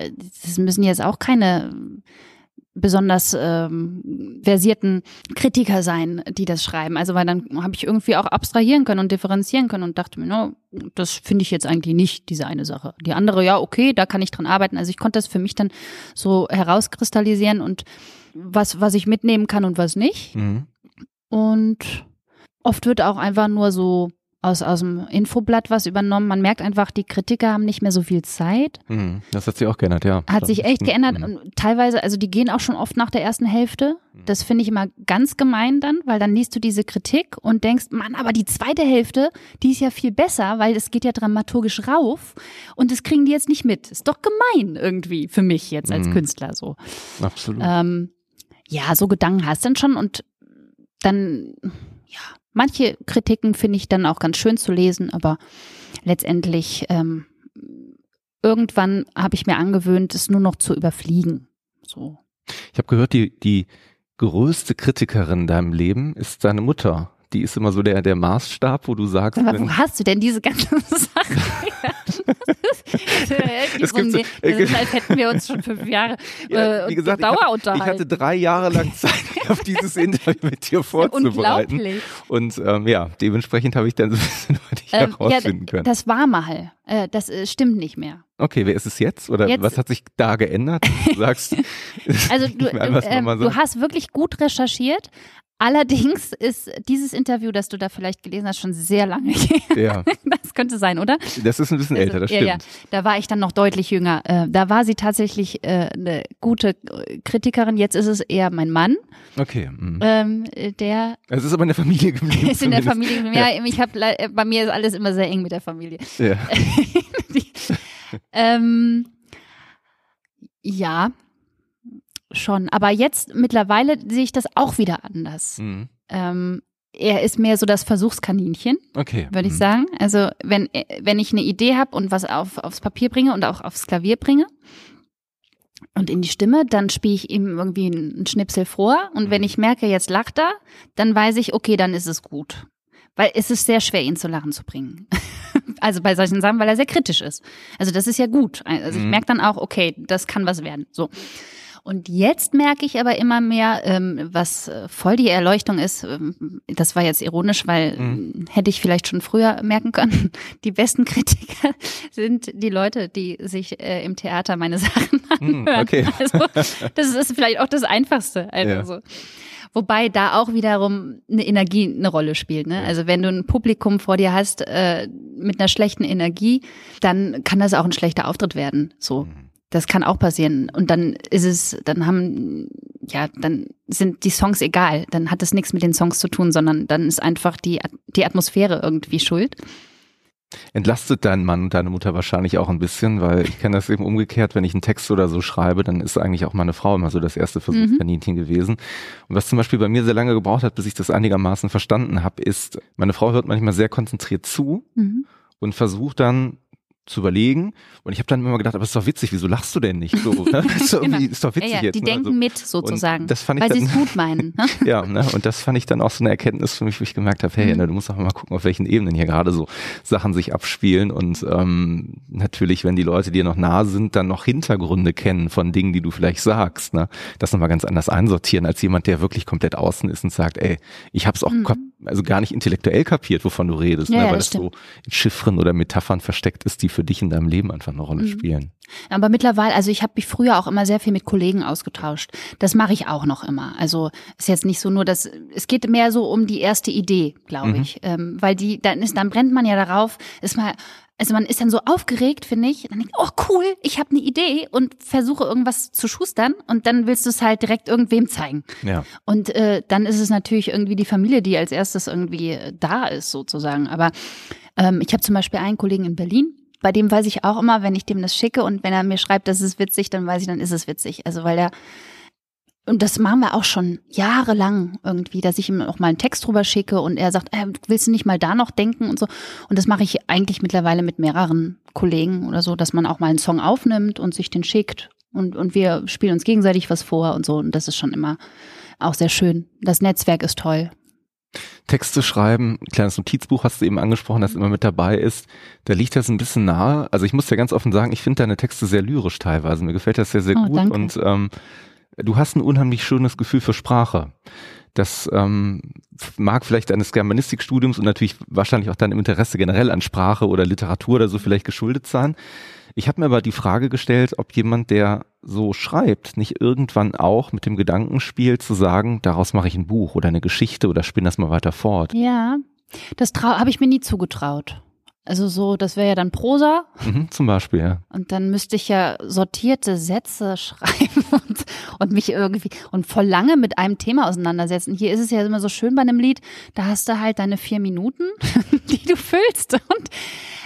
das müssen jetzt auch keine besonders ähm, versierten Kritiker sein, die das schreiben. Also weil dann habe ich irgendwie auch abstrahieren können und differenzieren können und dachte mir, no, das finde ich jetzt eigentlich nicht, diese eine Sache. Die andere, ja, okay, da kann ich dran arbeiten. Also ich konnte das für mich dann so herauskristallisieren und was, was ich mitnehmen kann und was nicht. Mhm. Und oft wird auch einfach nur so aus, aus dem Infoblatt was übernommen. Man merkt einfach, die Kritiker haben nicht mehr so viel Zeit. Mhm, das hat sich auch geändert, ja. Hat sich echt geändert. Mhm. Und teilweise, also die gehen auch schon oft nach der ersten Hälfte. Mhm. Das finde ich immer ganz gemein dann, weil dann liest du diese Kritik und denkst, Mann, aber die zweite Hälfte, die ist ja viel besser, weil es geht ja dramaturgisch rauf und das kriegen die jetzt nicht mit. Ist doch gemein irgendwie für mich jetzt als mhm. Künstler so. Absolut. Ähm, ja, so Gedanken hast du dann schon und dann, ja, Manche Kritiken finde ich dann auch ganz schön zu lesen, aber letztendlich ähm, irgendwann habe ich mir angewöhnt, es nur noch zu überfliegen. So. Ich habe gehört, die, die größte Kritikerin in deinem Leben ist deine Mutter. Die ist immer so der, der Maßstab, wo du sagst. Aber wo hast du denn diese ganzen Sachen? es gibt so, das ist, als hätten wir uns schon fünf Jahre ja, wie gesagt, Dauer unterhalten. Ich hatte drei Jahre lang Zeit, auf dieses Interview mit dir vorzubereiten. Unglaublich. Und ähm, ja, dementsprechend habe ich dann so ein bisschen dich ähm, herausfinden ja, können. Das war mal. Äh, das äh, stimmt nicht mehr. Okay, wer ist es jetzt? Oder jetzt, was hat sich da geändert? Du sagst, also du, äh, du hast wirklich gut recherchiert, Allerdings ist dieses Interview, das du da vielleicht gelesen hast, schon sehr lange her. Ja. Das könnte sein, oder? Das ist ein bisschen älter, das stimmt. Ja, ja. Da war ich dann noch deutlich jünger. Äh, da war sie tatsächlich äh, eine gute Kritikerin. Jetzt ist es eher mein Mann. Okay. Mhm. Ähm, der. Es ist aber in der Familie geblieben. Ist in der Familie geblieben. Ja, ich habe bei mir ist alles immer sehr eng mit der Familie. Ja. ähm, ja, schon. Aber jetzt mittlerweile sehe ich das auch wieder anders. Mhm. Ähm, er ist mehr so das Versuchskaninchen, okay. würde ich mhm. sagen. Also wenn, wenn ich eine Idee habe und was auf, aufs Papier bringe und auch aufs Klavier bringe und in die Stimme, dann spiele ich ihm irgendwie einen Schnipsel vor und wenn mhm. ich merke, jetzt lacht er, dann weiß ich, okay, dann ist es gut. Weil es ist sehr schwer, ihn zu lachen zu bringen. also bei solchen Sachen, weil er sehr kritisch ist. Also das ist ja gut. Also ich mhm. merke dann auch, okay, das kann was werden. So. Und jetzt merke ich aber immer mehr, ähm, was äh, voll die Erleuchtung ist. Ähm, das war jetzt ironisch, weil mhm. hätte ich vielleicht schon früher merken können. Die besten Kritiker sind die Leute, die sich äh, im Theater meine Sachen mhm, anhören. Okay. Also das ist vielleicht auch das Einfachste. Also ja. Wobei da auch wiederum eine Energie eine Rolle spielt. Ne? Also wenn du ein Publikum vor dir hast äh, mit einer schlechten Energie, dann kann das auch ein schlechter Auftritt werden. So. Mhm. Das kann auch passieren. Und dann ist es, dann haben, ja, dann sind die Songs egal. Dann hat es nichts mit den Songs zu tun, sondern dann ist einfach die, die Atmosphäre irgendwie schuld. Entlastet dein Mann und deine Mutter wahrscheinlich auch ein bisschen, weil ich kenne das eben umgekehrt, wenn ich einen Text oder so schreibe, dann ist eigentlich auch meine Frau immer so das erste Versuchskaninchen mhm. gewesen. Und was zum Beispiel bei mir sehr lange gebraucht hat, bis ich das einigermaßen verstanden habe, ist, meine Frau hört manchmal sehr konzentriert zu mhm. und versucht dann zu überlegen. Und ich habe dann immer gedacht, aber ist doch witzig, wieso lachst du denn nicht so? Ne? ist, doch genau. ist doch witzig ja, ja, jetzt. Die ne? denken also, mit sozusagen, das fand ich weil sie es gut meinen. Ne? ja, ne? und das fand ich dann auch so eine Erkenntnis für mich, wo ich gemerkt habe, hey, mhm. ne, du musst auch mal gucken, auf welchen Ebenen hier gerade so Sachen sich abspielen. Und ähm, natürlich, wenn die Leute dir noch nah sind, dann noch Hintergründe kennen von Dingen, die du vielleicht sagst, ne? das nochmal ganz anders einsortieren, als jemand, der wirklich komplett außen ist und sagt, ey, ich habe es auch mhm. also gar nicht intellektuell kapiert, wovon du redest, ja, ne? weil das, das so in Chiffren oder Metaphern versteckt ist, die für dich in deinem Leben einfach eine Rolle mhm. spielen. Aber mittlerweile, also ich habe mich früher auch immer sehr viel mit Kollegen ausgetauscht. Das mache ich auch noch immer. Also ist jetzt nicht so nur das, es geht mehr so um die erste Idee, glaube mhm. ich. Ähm, weil die, dann ist, dann brennt man ja darauf, ist mal, also man ist dann so aufgeregt, finde ich. Dann denkt, oh cool, ich habe eine Idee und versuche irgendwas zu schustern und dann willst du es halt direkt irgendwem zeigen. Ja. Und äh, dann ist es natürlich irgendwie die Familie, die als erstes irgendwie da ist, sozusagen. Aber ähm, ich habe zum Beispiel einen Kollegen in Berlin, bei dem weiß ich auch immer, wenn ich dem das schicke und wenn er mir schreibt, das ist witzig, dann weiß ich, dann ist es witzig. Also weil er und das machen wir auch schon jahrelang irgendwie, dass ich ihm auch mal einen Text drüber schicke und er sagt, äh, willst du nicht mal da noch denken und so. Und das mache ich eigentlich mittlerweile mit mehreren Kollegen oder so, dass man auch mal einen Song aufnimmt und sich den schickt und, und wir spielen uns gegenseitig was vor und so. Und das ist schon immer auch sehr schön. Das Netzwerk ist toll. Texte schreiben, kleines Notizbuch hast du eben angesprochen, das immer mit dabei ist. Da liegt das ein bisschen nahe. Also ich muss dir ganz offen sagen, ich finde deine Texte sehr lyrisch teilweise. Mir gefällt das sehr, sehr oh, gut. Danke. Und ähm, du hast ein unheimlich schönes Gefühl für Sprache. Das ähm, mag vielleicht deines Germanistikstudiums und natürlich wahrscheinlich auch deinem Interesse generell an Sprache oder Literatur oder so vielleicht geschuldet sein. Ich habe mir aber die Frage gestellt, ob jemand, der so schreibt, nicht irgendwann auch mit dem Gedanken spielt, zu sagen, daraus mache ich ein Buch oder eine Geschichte oder spinne das mal weiter fort. Ja, das habe ich mir nie zugetraut. Also so, das wäre ja dann Prosa. Mhm, zum Beispiel, ja. Und dann müsste ich ja sortierte Sätze schreiben und, und mich irgendwie und voll lange mit einem Thema auseinandersetzen. Hier ist es ja immer so schön bei einem Lied, da hast du halt deine vier Minuten, die du füllst. Und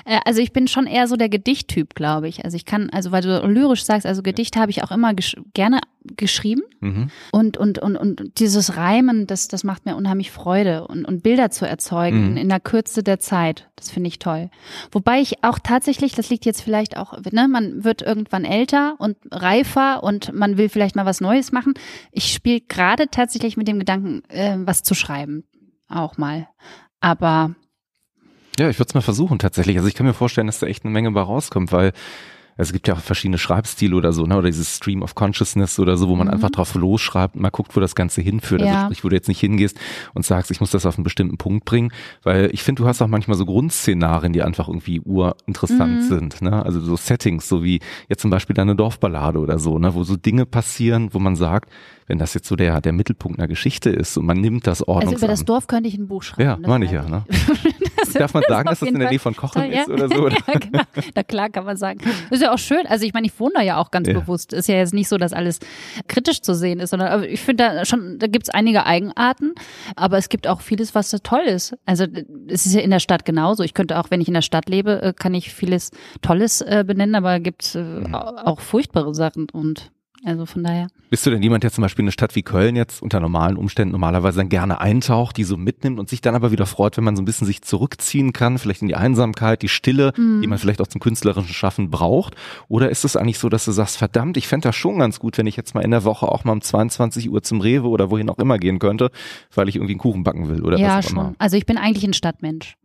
äh, also ich bin schon eher so der Gedichttyp, glaube ich. Also ich kann, also weil du lyrisch sagst, also Gedichte habe ich auch immer gesch gerne geschrieben. Mhm. Und, und, und, und dieses Reimen, das, das macht mir unheimlich Freude und, und Bilder zu erzeugen mhm. in der Kürze der Zeit. Das finde ich toll. Wobei ich auch tatsächlich, das liegt jetzt vielleicht auch, ne, man wird irgendwann älter und reifer und man will vielleicht mal was Neues machen. Ich spiele gerade tatsächlich mit dem Gedanken, äh, was zu schreiben. Auch mal. Aber ja, ich würde es mal versuchen tatsächlich. Also ich kann mir vorstellen, dass da echt eine Menge bei rauskommt, weil es gibt ja auch verschiedene Schreibstile oder so, ne? oder dieses Stream of Consciousness oder so, wo man mhm. einfach drauf losschreibt und mal guckt, wo das Ganze hinführt. Also ja. Also sprich, wo du jetzt nicht hingehst und sagst, ich muss das auf einen bestimmten Punkt bringen, weil ich finde, du hast auch manchmal so Grundszenarien, die einfach irgendwie urinteressant mhm. sind. Ne? Also so Settings, so wie jetzt zum Beispiel deine Dorfballade oder so, ne? wo so Dinge passieren, wo man sagt, wenn das jetzt so der, der Mittelpunkt einer Geschichte ist und man nimmt das Ordnungsamt. Also über das Dorf könnte ich ein Buch schreiben. Ja, meine ich ja. Ne? Darf man sagen, dass das in der Nähe von Kochen ja. ist oder so? Oder? Ja, genau. Na klar kann man sagen. Das ist ja auch schön. Also ich meine, ich wohne da ja auch ganz ja. bewusst. Ist ja jetzt nicht so, dass alles kritisch zu sehen ist, sondern ich finde da schon, da gibt es einige Eigenarten, aber es gibt auch vieles, was da toll ist. Also es ist ja in der Stadt genauso. Ich könnte auch, wenn ich in der Stadt lebe, äh, kann ich vieles Tolles äh, benennen, aber gibt es äh, mhm. auch furchtbare Sachen und Also von daher. Bist du denn jemand, der zum Beispiel eine Stadt wie Köln jetzt unter normalen Umständen normalerweise dann gerne eintaucht, die so mitnimmt und sich dann aber wieder freut, wenn man so ein bisschen sich zurückziehen kann, vielleicht in die Einsamkeit, die Stille, mhm. die man vielleicht auch zum künstlerischen Schaffen braucht? Oder ist es eigentlich so, dass du sagst, verdammt, ich fände das schon ganz gut, wenn ich jetzt mal in der Woche auch mal um 22 Uhr zum Rewe oder wohin auch immer gehen könnte, weil ich irgendwie einen Kuchen backen will oder ja, was auch immer? Ja, schon. Also ich bin eigentlich ein Stadtmensch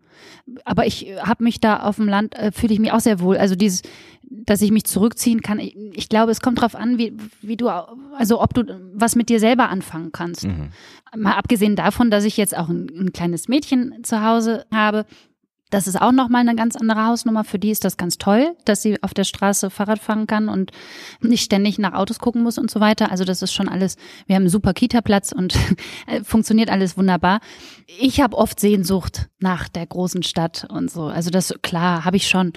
aber ich habe mich da auf dem Land, äh, fühle ich mich auch sehr wohl. Also dieses, dass ich mich zurückziehen kann. Ich, ich glaube, es kommt darauf an, wie, wie du, also ob du was mit dir selber anfangen kannst. Mhm. Mal abgesehen davon, dass ich jetzt auch ein, ein kleines Mädchen zu Hause habe, das ist auch nochmal eine ganz andere Hausnummer. Für die ist das ganz toll, dass sie auf der Straße Fahrrad fahren kann und nicht ständig nach Autos gucken muss und so weiter. Also das ist schon alles, wir haben einen super Kita-Platz und funktioniert alles wunderbar. Ich habe oft Sehnsucht nach der großen Stadt und so. Also das, klar, habe ich schon.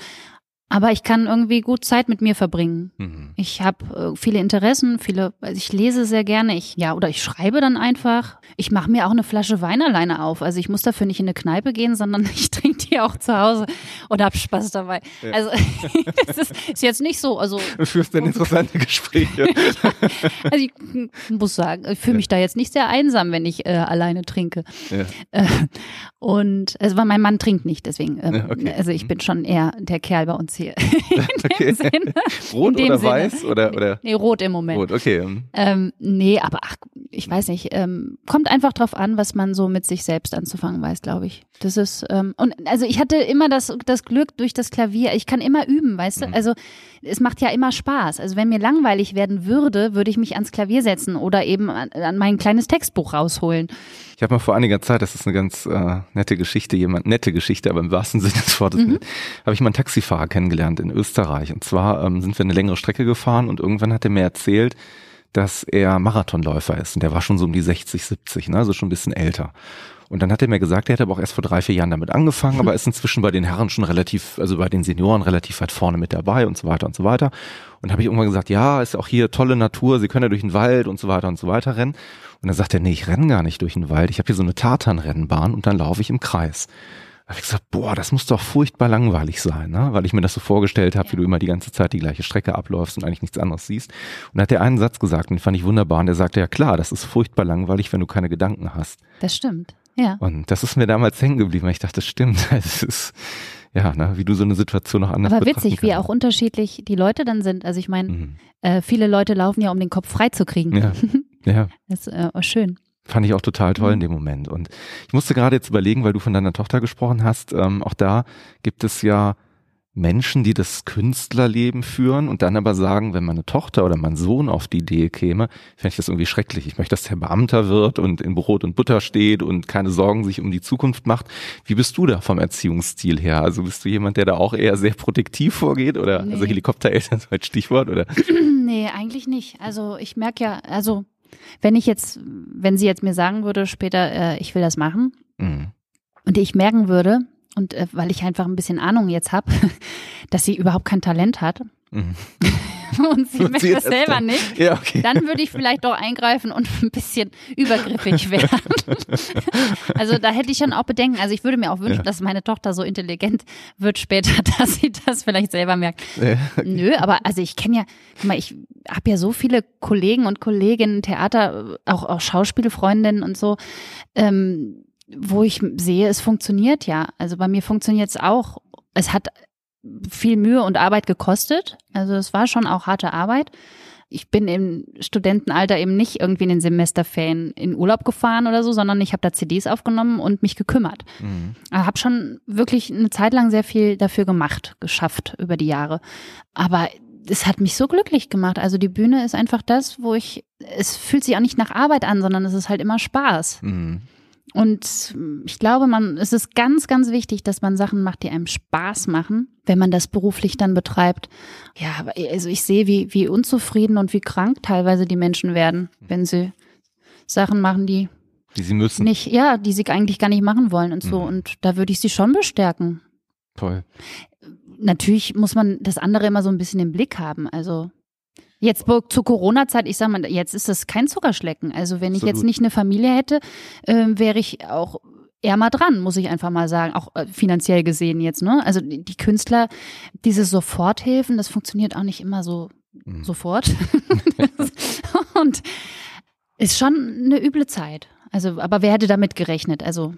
Aber ich kann irgendwie gut Zeit mit mir verbringen. Mhm. Ich habe äh, viele Interessen, viele, also ich lese sehr gerne, ich ja oder ich schreibe dann einfach. Ich mache mir auch eine Flasche Wein alleine auf. Also ich muss dafür nicht in eine Kneipe gehen, sondern ich trinke die auch zu Hause und hab Spaß dabei. Ja. Also das ist, ist, jetzt nicht so. Also du führst dann interessante Gespräche. also ich muss sagen, ich fühle mich da jetzt nicht sehr einsam, wenn ich äh, alleine trinke. Ja. Äh, und also weil mein Mann trinkt nicht, deswegen. Ähm, okay. Also ich mhm. bin schon eher der Kerl bei uns hier. okay. Rot oder Sinne. weiß oder oder? Nee, rot im Moment. Rot, okay. Ähm, nee, aber ach, ich weiß nicht. Ähm, kommt einfach drauf an, was man so mit sich selbst anzufangen weiß, glaube ich. Das ist ähm, und also ich hatte immer das das Glück durch das Klavier. Ich kann immer üben, weißt mhm. du. Also es macht ja immer Spaß. Also wenn mir langweilig werden würde, würde ich mich ans Klavier setzen oder eben an, an mein kleines Textbuch rausholen. Ich habe mal vor einiger Zeit, das ist eine ganz äh, nette Geschichte, jemand nette Geschichte, aber im wahrsten Sinne des Wortes, mhm. habe ich mal einen Taxifahrer kennengelernt in Österreich. Und zwar ähm, sind wir eine längere Strecke gefahren und irgendwann hat er mir erzählt, dass er Marathonläufer ist und der war schon so um die 60, 70, ne? also schon ein bisschen älter. Und dann hat er mir gesagt, er hätte aber auch erst vor drei, vier Jahren damit angefangen, aber ist inzwischen bei den Herren schon relativ, also bei den Senioren relativ weit vorne mit dabei und so weiter und so weiter. Und habe ich irgendwann gesagt, ja, ist auch hier tolle Natur, Sie können ja durch den Wald und so weiter und so weiter rennen. Und dann sagt er, nee, ich renne gar nicht durch den Wald, ich habe hier so eine Tatanrennbahn und dann laufe ich im Kreis. Da habe ich gesagt, boah, das muss doch furchtbar langweilig sein, ne? weil ich mir das so vorgestellt habe, wie du immer die ganze Zeit die gleiche Strecke abläufst und eigentlich nichts anderes siehst. Und da hat er einen Satz gesagt, und den fand ich wunderbar, und der sagte, ja klar, das ist furchtbar langweilig, wenn du keine Gedanken hast. Das stimmt. Ja. Und das ist mir damals hängen geblieben, weil ich dachte, das stimmt. Es ist, ja, ne, wie du so eine Situation noch anders Aber witzig, wie auch unterschiedlich die Leute dann sind. Also ich meine, mhm. äh, viele Leute laufen ja, um den Kopf frei zu kriegen. Ja. ja. das ist äh, schön. Fand ich auch total toll in mhm. dem Moment. Und ich musste gerade jetzt überlegen, weil du von deiner Tochter gesprochen hast, ähm, auch da gibt es ja Menschen, die das Künstlerleben führen und dann aber sagen, wenn meine Tochter oder mein Sohn auf die Idee käme, fände ich das irgendwie schrecklich. Ich möchte, dass der Beamter wird und in Brot und Butter steht und keine Sorgen sich um die Zukunft macht. Wie bist du da vom Erziehungsstil her? Also bist du jemand, der da auch eher sehr protektiv vorgeht oder nee. also Helikoptereltern so als Stichwort oder? Nee, eigentlich nicht. Also ich merke ja, also wenn ich jetzt, wenn sie jetzt mir sagen würde später, äh, ich will das machen mhm. und ich merken würde, und äh, weil ich einfach ein bisschen Ahnung jetzt habe, dass sie überhaupt kein Talent hat. Mhm. und sie merkt das selber nicht, ja, okay. dann würde ich vielleicht doch eingreifen und ein bisschen übergriffig werden. also da hätte ich schon auch Bedenken. Also ich würde mir auch wünschen, ja. dass meine Tochter so intelligent wird später, dass sie das vielleicht selber merkt. Ja, okay. Nö, aber also ich kenne ja, guck mal, ich habe ja so viele Kollegen und Kolleginnen, Theater, auch, auch Schauspielfreundinnen und so. Ähm, wo ich sehe, es funktioniert ja. Also bei mir funktioniert es auch. Es hat viel Mühe und Arbeit gekostet. Also es war schon auch harte Arbeit. Ich bin im Studentenalter eben nicht irgendwie in den Semesterferien in Urlaub gefahren oder so, sondern ich habe da CDs aufgenommen und mich gekümmert. Mhm. Habe schon wirklich eine Zeit lang sehr viel dafür gemacht, geschafft über die Jahre. Aber es hat mich so glücklich gemacht. Also die Bühne ist einfach das, wo ich, es fühlt sich auch nicht nach Arbeit an, sondern es ist halt immer Spaß. Mhm. Und ich glaube, man, es ist ganz, ganz wichtig, dass man Sachen macht, die einem Spaß machen, wenn man das beruflich dann betreibt. Ja, also ich sehe, wie, wie unzufrieden und wie krank teilweise die Menschen werden, wenn sie Sachen machen, die, die sie müssen. Nicht, ja, die sie eigentlich gar nicht machen wollen und so. Mhm. Und da würde ich sie schon bestärken. Toll. Natürlich muss man das andere immer so ein bisschen im Blick haben. Also Jetzt zur Corona-Zeit, ich sag mal, jetzt ist das kein Zuckerschlecken. Also wenn ich Absolut. jetzt nicht eine Familie hätte, äh, wäre ich auch eher mal dran, muss ich einfach mal sagen, auch äh, finanziell gesehen jetzt. Ne? Also die, die Künstler, diese Soforthilfen, das funktioniert auch nicht immer so mhm. sofort. und ist schon eine üble Zeit. Also, aber wer hätte damit gerechnet? Also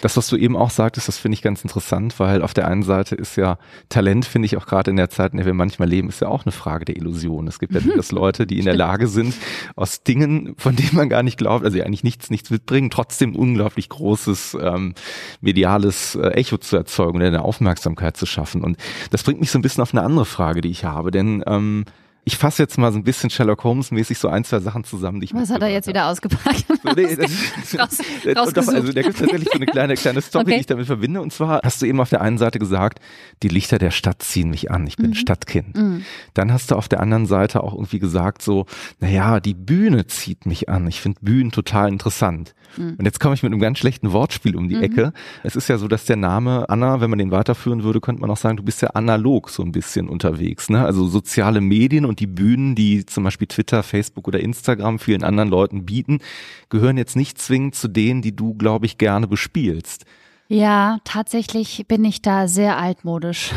das, was du eben auch sagtest, das finde ich ganz interessant, weil auf der einen Seite ist ja Talent, finde ich auch gerade in der Zeit, in der wir manchmal leben, ist ja auch eine Frage der Illusion. Es gibt ja durchaus Leute, die in der Lage sind, aus Dingen, von denen man gar nicht glaubt, also die eigentlich nichts, nichts mitbringen, trotzdem unglaublich großes ähm, mediales äh, Echo zu erzeugen oder eine Aufmerksamkeit zu schaffen. Und das bringt mich so ein bisschen auf eine andere Frage, die ich habe, denn ähm, ich fasse jetzt mal so ein bisschen Sherlock Holmes mäßig so ein, zwei Sachen zusammen, die ich Was hat er jetzt wieder ausgepackt? So, nee, das, Raus, doch, also da gibt es tatsächlich so eine kleine, kleine Story, okay. die ich damit verbinde. Und zwar hast du eben auf der einen Seite gesagt, die Lichter der Stadt ziehen mich an. Ich bin mhm. Stadtkind. Mhm. Dann hast du auf der anderen Seite auch irgendwie gesagt so, naja, die Bühne zieht mich an. Ich finde Bühnen total interessant. Mhm. Und jetzt komme ich mit einem ganz schlechten Wortspiel um die mhm. Ecke. Es ist ja so, dass der Name Anna, wenn man den weiterführen würde, könnte man auch sagen, du bist ja analog so ein bisschen unterwegs. Ne? Also soziale Medien und die Bühnen, die zum Beispiel Twitter, Facebook oder Instagram vielen anderen Leuten bieten, gehören jetzt nicht zwingend zu denen, die du, glaube ich, gerne bespielst. Ja, tatsächlich bin ich da sehr altmodisch.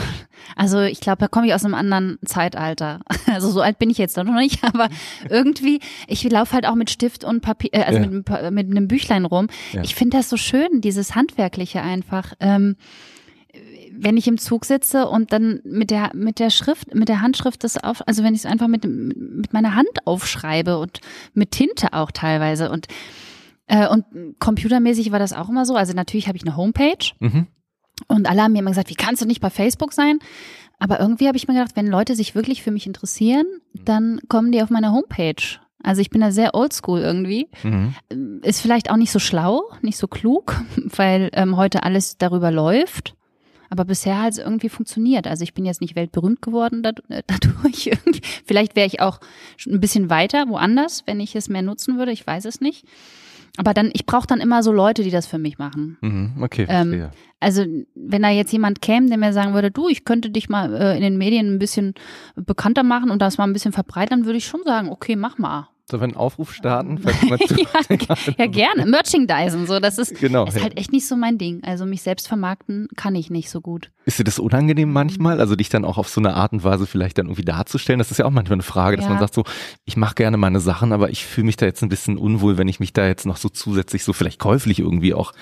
Also ich glaube, da komme ich aus einem anderen Zeitalter. Also so alt bin ich jetzt noch nicht, aber irgendwie, ich laufe halt auch mit Stift und Papier, äh, also ja. mit, mit einem Büchlein rum. Ja. Ich finde das so schön, dieses Handwerkliche einfach. Ähm, wenn ich im Zug sitze und dann mit der mit der Schrift, mit der Handschrift das auf, also wenn ich es einfach mit mit meiner Hand aufschreibe und mit Tinte auch teilweise und äh, und computermäßig war das auch immer so. Also natürlich habe ich eine Homepage mhm. und alle haben mir immer gesagt, wie kannst du nicht bei Facebook sein? Aber irgendwie habe ich mir gedacht, wenn Leute sich wirklich für mich interessieren, dann kommen die auf meine Homepage. Also ich bin da sehr oldschool irgendwie. Mhm. Ist vielleicht auch nicht so schlau, nicht so klug, weil ähm, heute alles darüber läuft. Aber bisher hat es irgendwie funktioniert. Also ich bin jetzt nicht weltberühmt geworden äh, dadurch. Vielleicht wäre ich auch ein bisschen weiter woanders, wenn ich es mehr nutzen würde. Ich weiß es nicht. Aber dann, ich brauche dann immer so Leute, die das für mich machen. Mhm, okay, ähm, verstehe. Ähm, also wenn da jetzt jemand käme, der mir sagen würde, du, ich könnte dich mal äh, in den Medien ein bisschen bekannter machen und das mal ein bisschen verbreitern, würde ich schon sagen, okay, mach mal. Sollen wir einen Aufruf starten? ja, ja, gerne. Merchandisen, so, das ist, genau, ist halt echt nicht so mein Ding. Also mich selbst vermarkten kann ich nicht so gut. Ist dir das unangenehm manchmal? Also dich dann auch auf so eine Art und Weise vielleicht dann irgendwie darzustellen? Das ist ja auch manchmal eine Frage, dass ja. man sagt so, ich mache gerne meine Sachen, aber ich fühle mich da jetzt ein bisschen unwohl, wenn ich mich da jetzt noch so zusätzlich so vielleicht käuflich irgendwie auch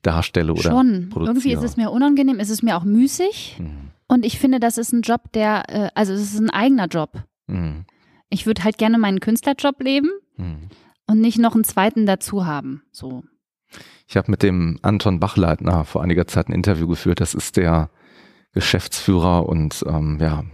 darstelle oder Schon. Irgendwie ist es mir unangenehm, ist es mir auch müßig. Mhm. Und ich finde, das ist ein Job, der, äh, also es ist ein eigener Job. Mhm. Ich würde halt gerne meinen Künstlerjob leben hm. und nicht noch einen zweiten dazu haben. So. Ich habe mit dem Anton Bachleitner vor einiger Zeit ein Interview geführt. Das ist der Geschäftsführer und ähm, ja,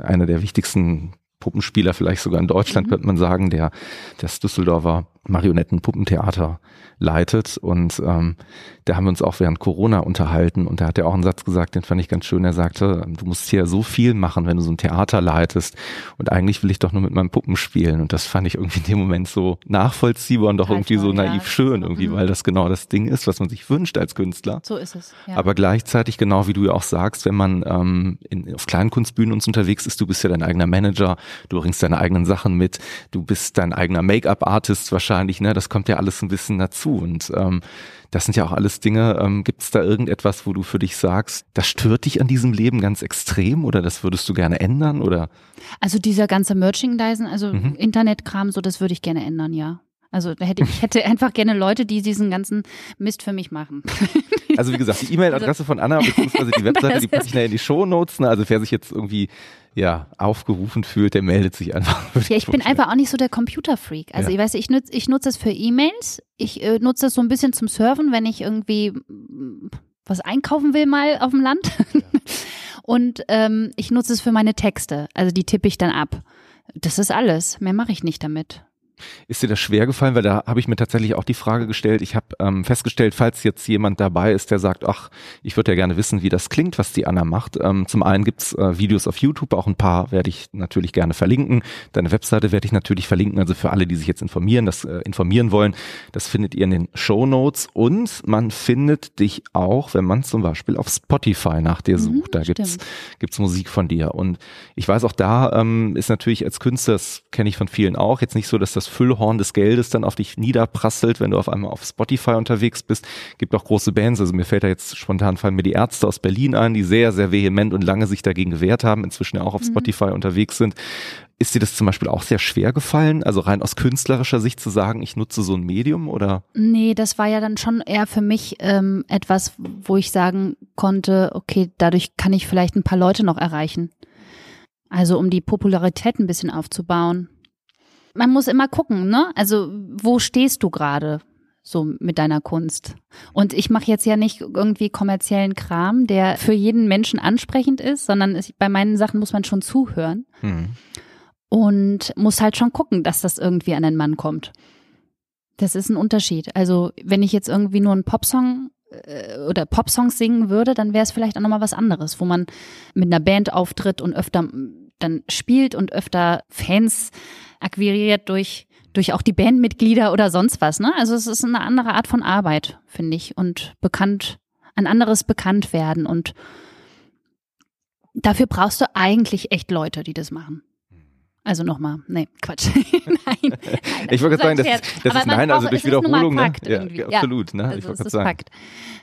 einer der wichtigsten Puppenspieler, vielleicht sogar in Deutschland, mhm. könnte man sagen, der das Düsseldorfer Marionettenpuppentheater leitet. Und ähm, da haben wir uns auch während Corona unterhalten und da hat er auch einen Satz gesagt, den fand ich ganz schön. Er sagte, du musst hier so viel machen, wenn du so ein Theater leitest. Und eigentlich will ich doch nur mit meinem Puppen spielen. Und das fand ich irgendwie in dem Moment so nachvollziehbar und doch Total irgendwie so naiv ja. schön, irgendwie, mhm. weil das genau das Ding ist, was man sich wünscht als Künstler. So ist es. Ja. Aber gleichzeitig, genau wie du ja auch sagst, wenn man ähm, in, auf Kleinkunstbühnen uns unterwegs ist, du bist ja dein eigener Manager, du bringst deine eigenen Sachen mit, du bist dein eigener Make-up-Artist wahrscheinlich, ne? Das kommt ja alles ein bisschen dazu. Und ähm, das sind ja auch alles Dinge. Ähm, Gibt es da irgendetwas, wo du für dich sagst, das stört dich an diesem Leben ganz extrem oder das würdest du gerne ändern? Oder? Also dieser ganze Merchandising, also mhm. Internetkram, so das würde ich gerne ändern, ja. Also da hätte ich hätte einfach gerne Leute, die diesen ganzen Mist für mich machen. Also wie gesagt, die E-Mail-Adresse von Anna beziehungsweise die Webseite, die packe ich in die Shownotes. Ne? Also wer sich jetzt irgendwie ja aufgerufen fühlt, der meldet sich einfach. Ja, ich bin einfach auch nicht so der Computerfreak. Also ja. ich weiß, ich nutze ich nutze das für E-Mails. Ich äh, nutze das so ein bisschen zum Surfen, wenn ich irgendwie mm, was einkaufen will mal auf dem Land. Ja. Und ähm, ich nutze es für meine Texte. Also die tippe ich dann ab. Das ist alles. Mehr mache ich nicht damit. Ist dir das schwer gefallen? Weil da habe ich mir tatsächlich auch die Frage gestellt. Ich habe ähm, festgestellt, falls jetzt jemand dabei ist, der sagt, ach, ich würde ja gerne wissen, wie das klingt, was die Anna macht. Ähm, zum einen gibt's äh, Videos auf YouTube, auch ein paar werde ich natürlich gerne verlinken. Deine Webseite werde ich natürlich verlinken. Also für alle, die sich jetzt informieren, das äh, informieren wollen, das findet ihr in den Show Notes. Und man findet dich auch, wenn man zum Beispiel auf Spotify nach dir mhm, sucht. Mhm, da gibt's gibt's Musik von dir. Und ich weiß auch da ähm, ist natürlich als Künstler, das kenne ich von vielen auch, jetzt nicht so, dass das Füllhorn des Geldes dann auf dich niederprasselt, wenn du auf einmal auf Spotify unterwegs bist. Gibt auch große Bands, also mir fällt da jetzt spontan fallen mir die Ärzte aus Berlin ein, die sehr, sehr vehement und lange sich dagegen gewehrt haben, inzwischen ja auch auf mhm. Spotify unterwegs sind. Ist dir das zum Beispiel auch sehr schwer gefallen, also rein aus künstlerischer Sicht zu sagen, ich nutze so ein Medium oder? Nee, das war ja dann schon eher für mich ähm, etwas, wo ich sagen konnte, okay, dadurch kann ich vielleicht ein paar Leute noch erreichen. Also um die Popularität ein bisschen aufzubauen. Man muss immer gucken, ne? Also wo stehst du gerade? so mit deiner Kunst. Und ich mache jetzt ja nicht irgendwie kommerziellen Kram, der für jeden Menschen ansprechend ist, sondern es, bei meinen Sachen muss man schon zuhören. Mhm und muss halt schon gucken, dass das irgendwie an den Mann kommt. Das ist ein Unterschied. Also wenn ich jetzt irgendwie nur einen Popsong äh, oder Popsongs singen würde, dann wäre es vielleicht auch nochmal was anderes, wo man mit einer Band auftritt und öfter dann spielt und öfter Fans akquiriert durch durch auch die Bandmitglieder oder sonst was. Ne? Also es ist eine andere Art von Arbeit, finde ich, und bekannt, ein anderes Bekanntwerden und dafür brauchst du eigentlich echt Leute, die das machen. Also nochmal, nee, Quatsch. nein, nein. Ich wollte gerade sagen, das, das ist nein, also durch Wiederholung, ne? Ja, ja, absolut, ne? Also ich wollte sagen. Fakt.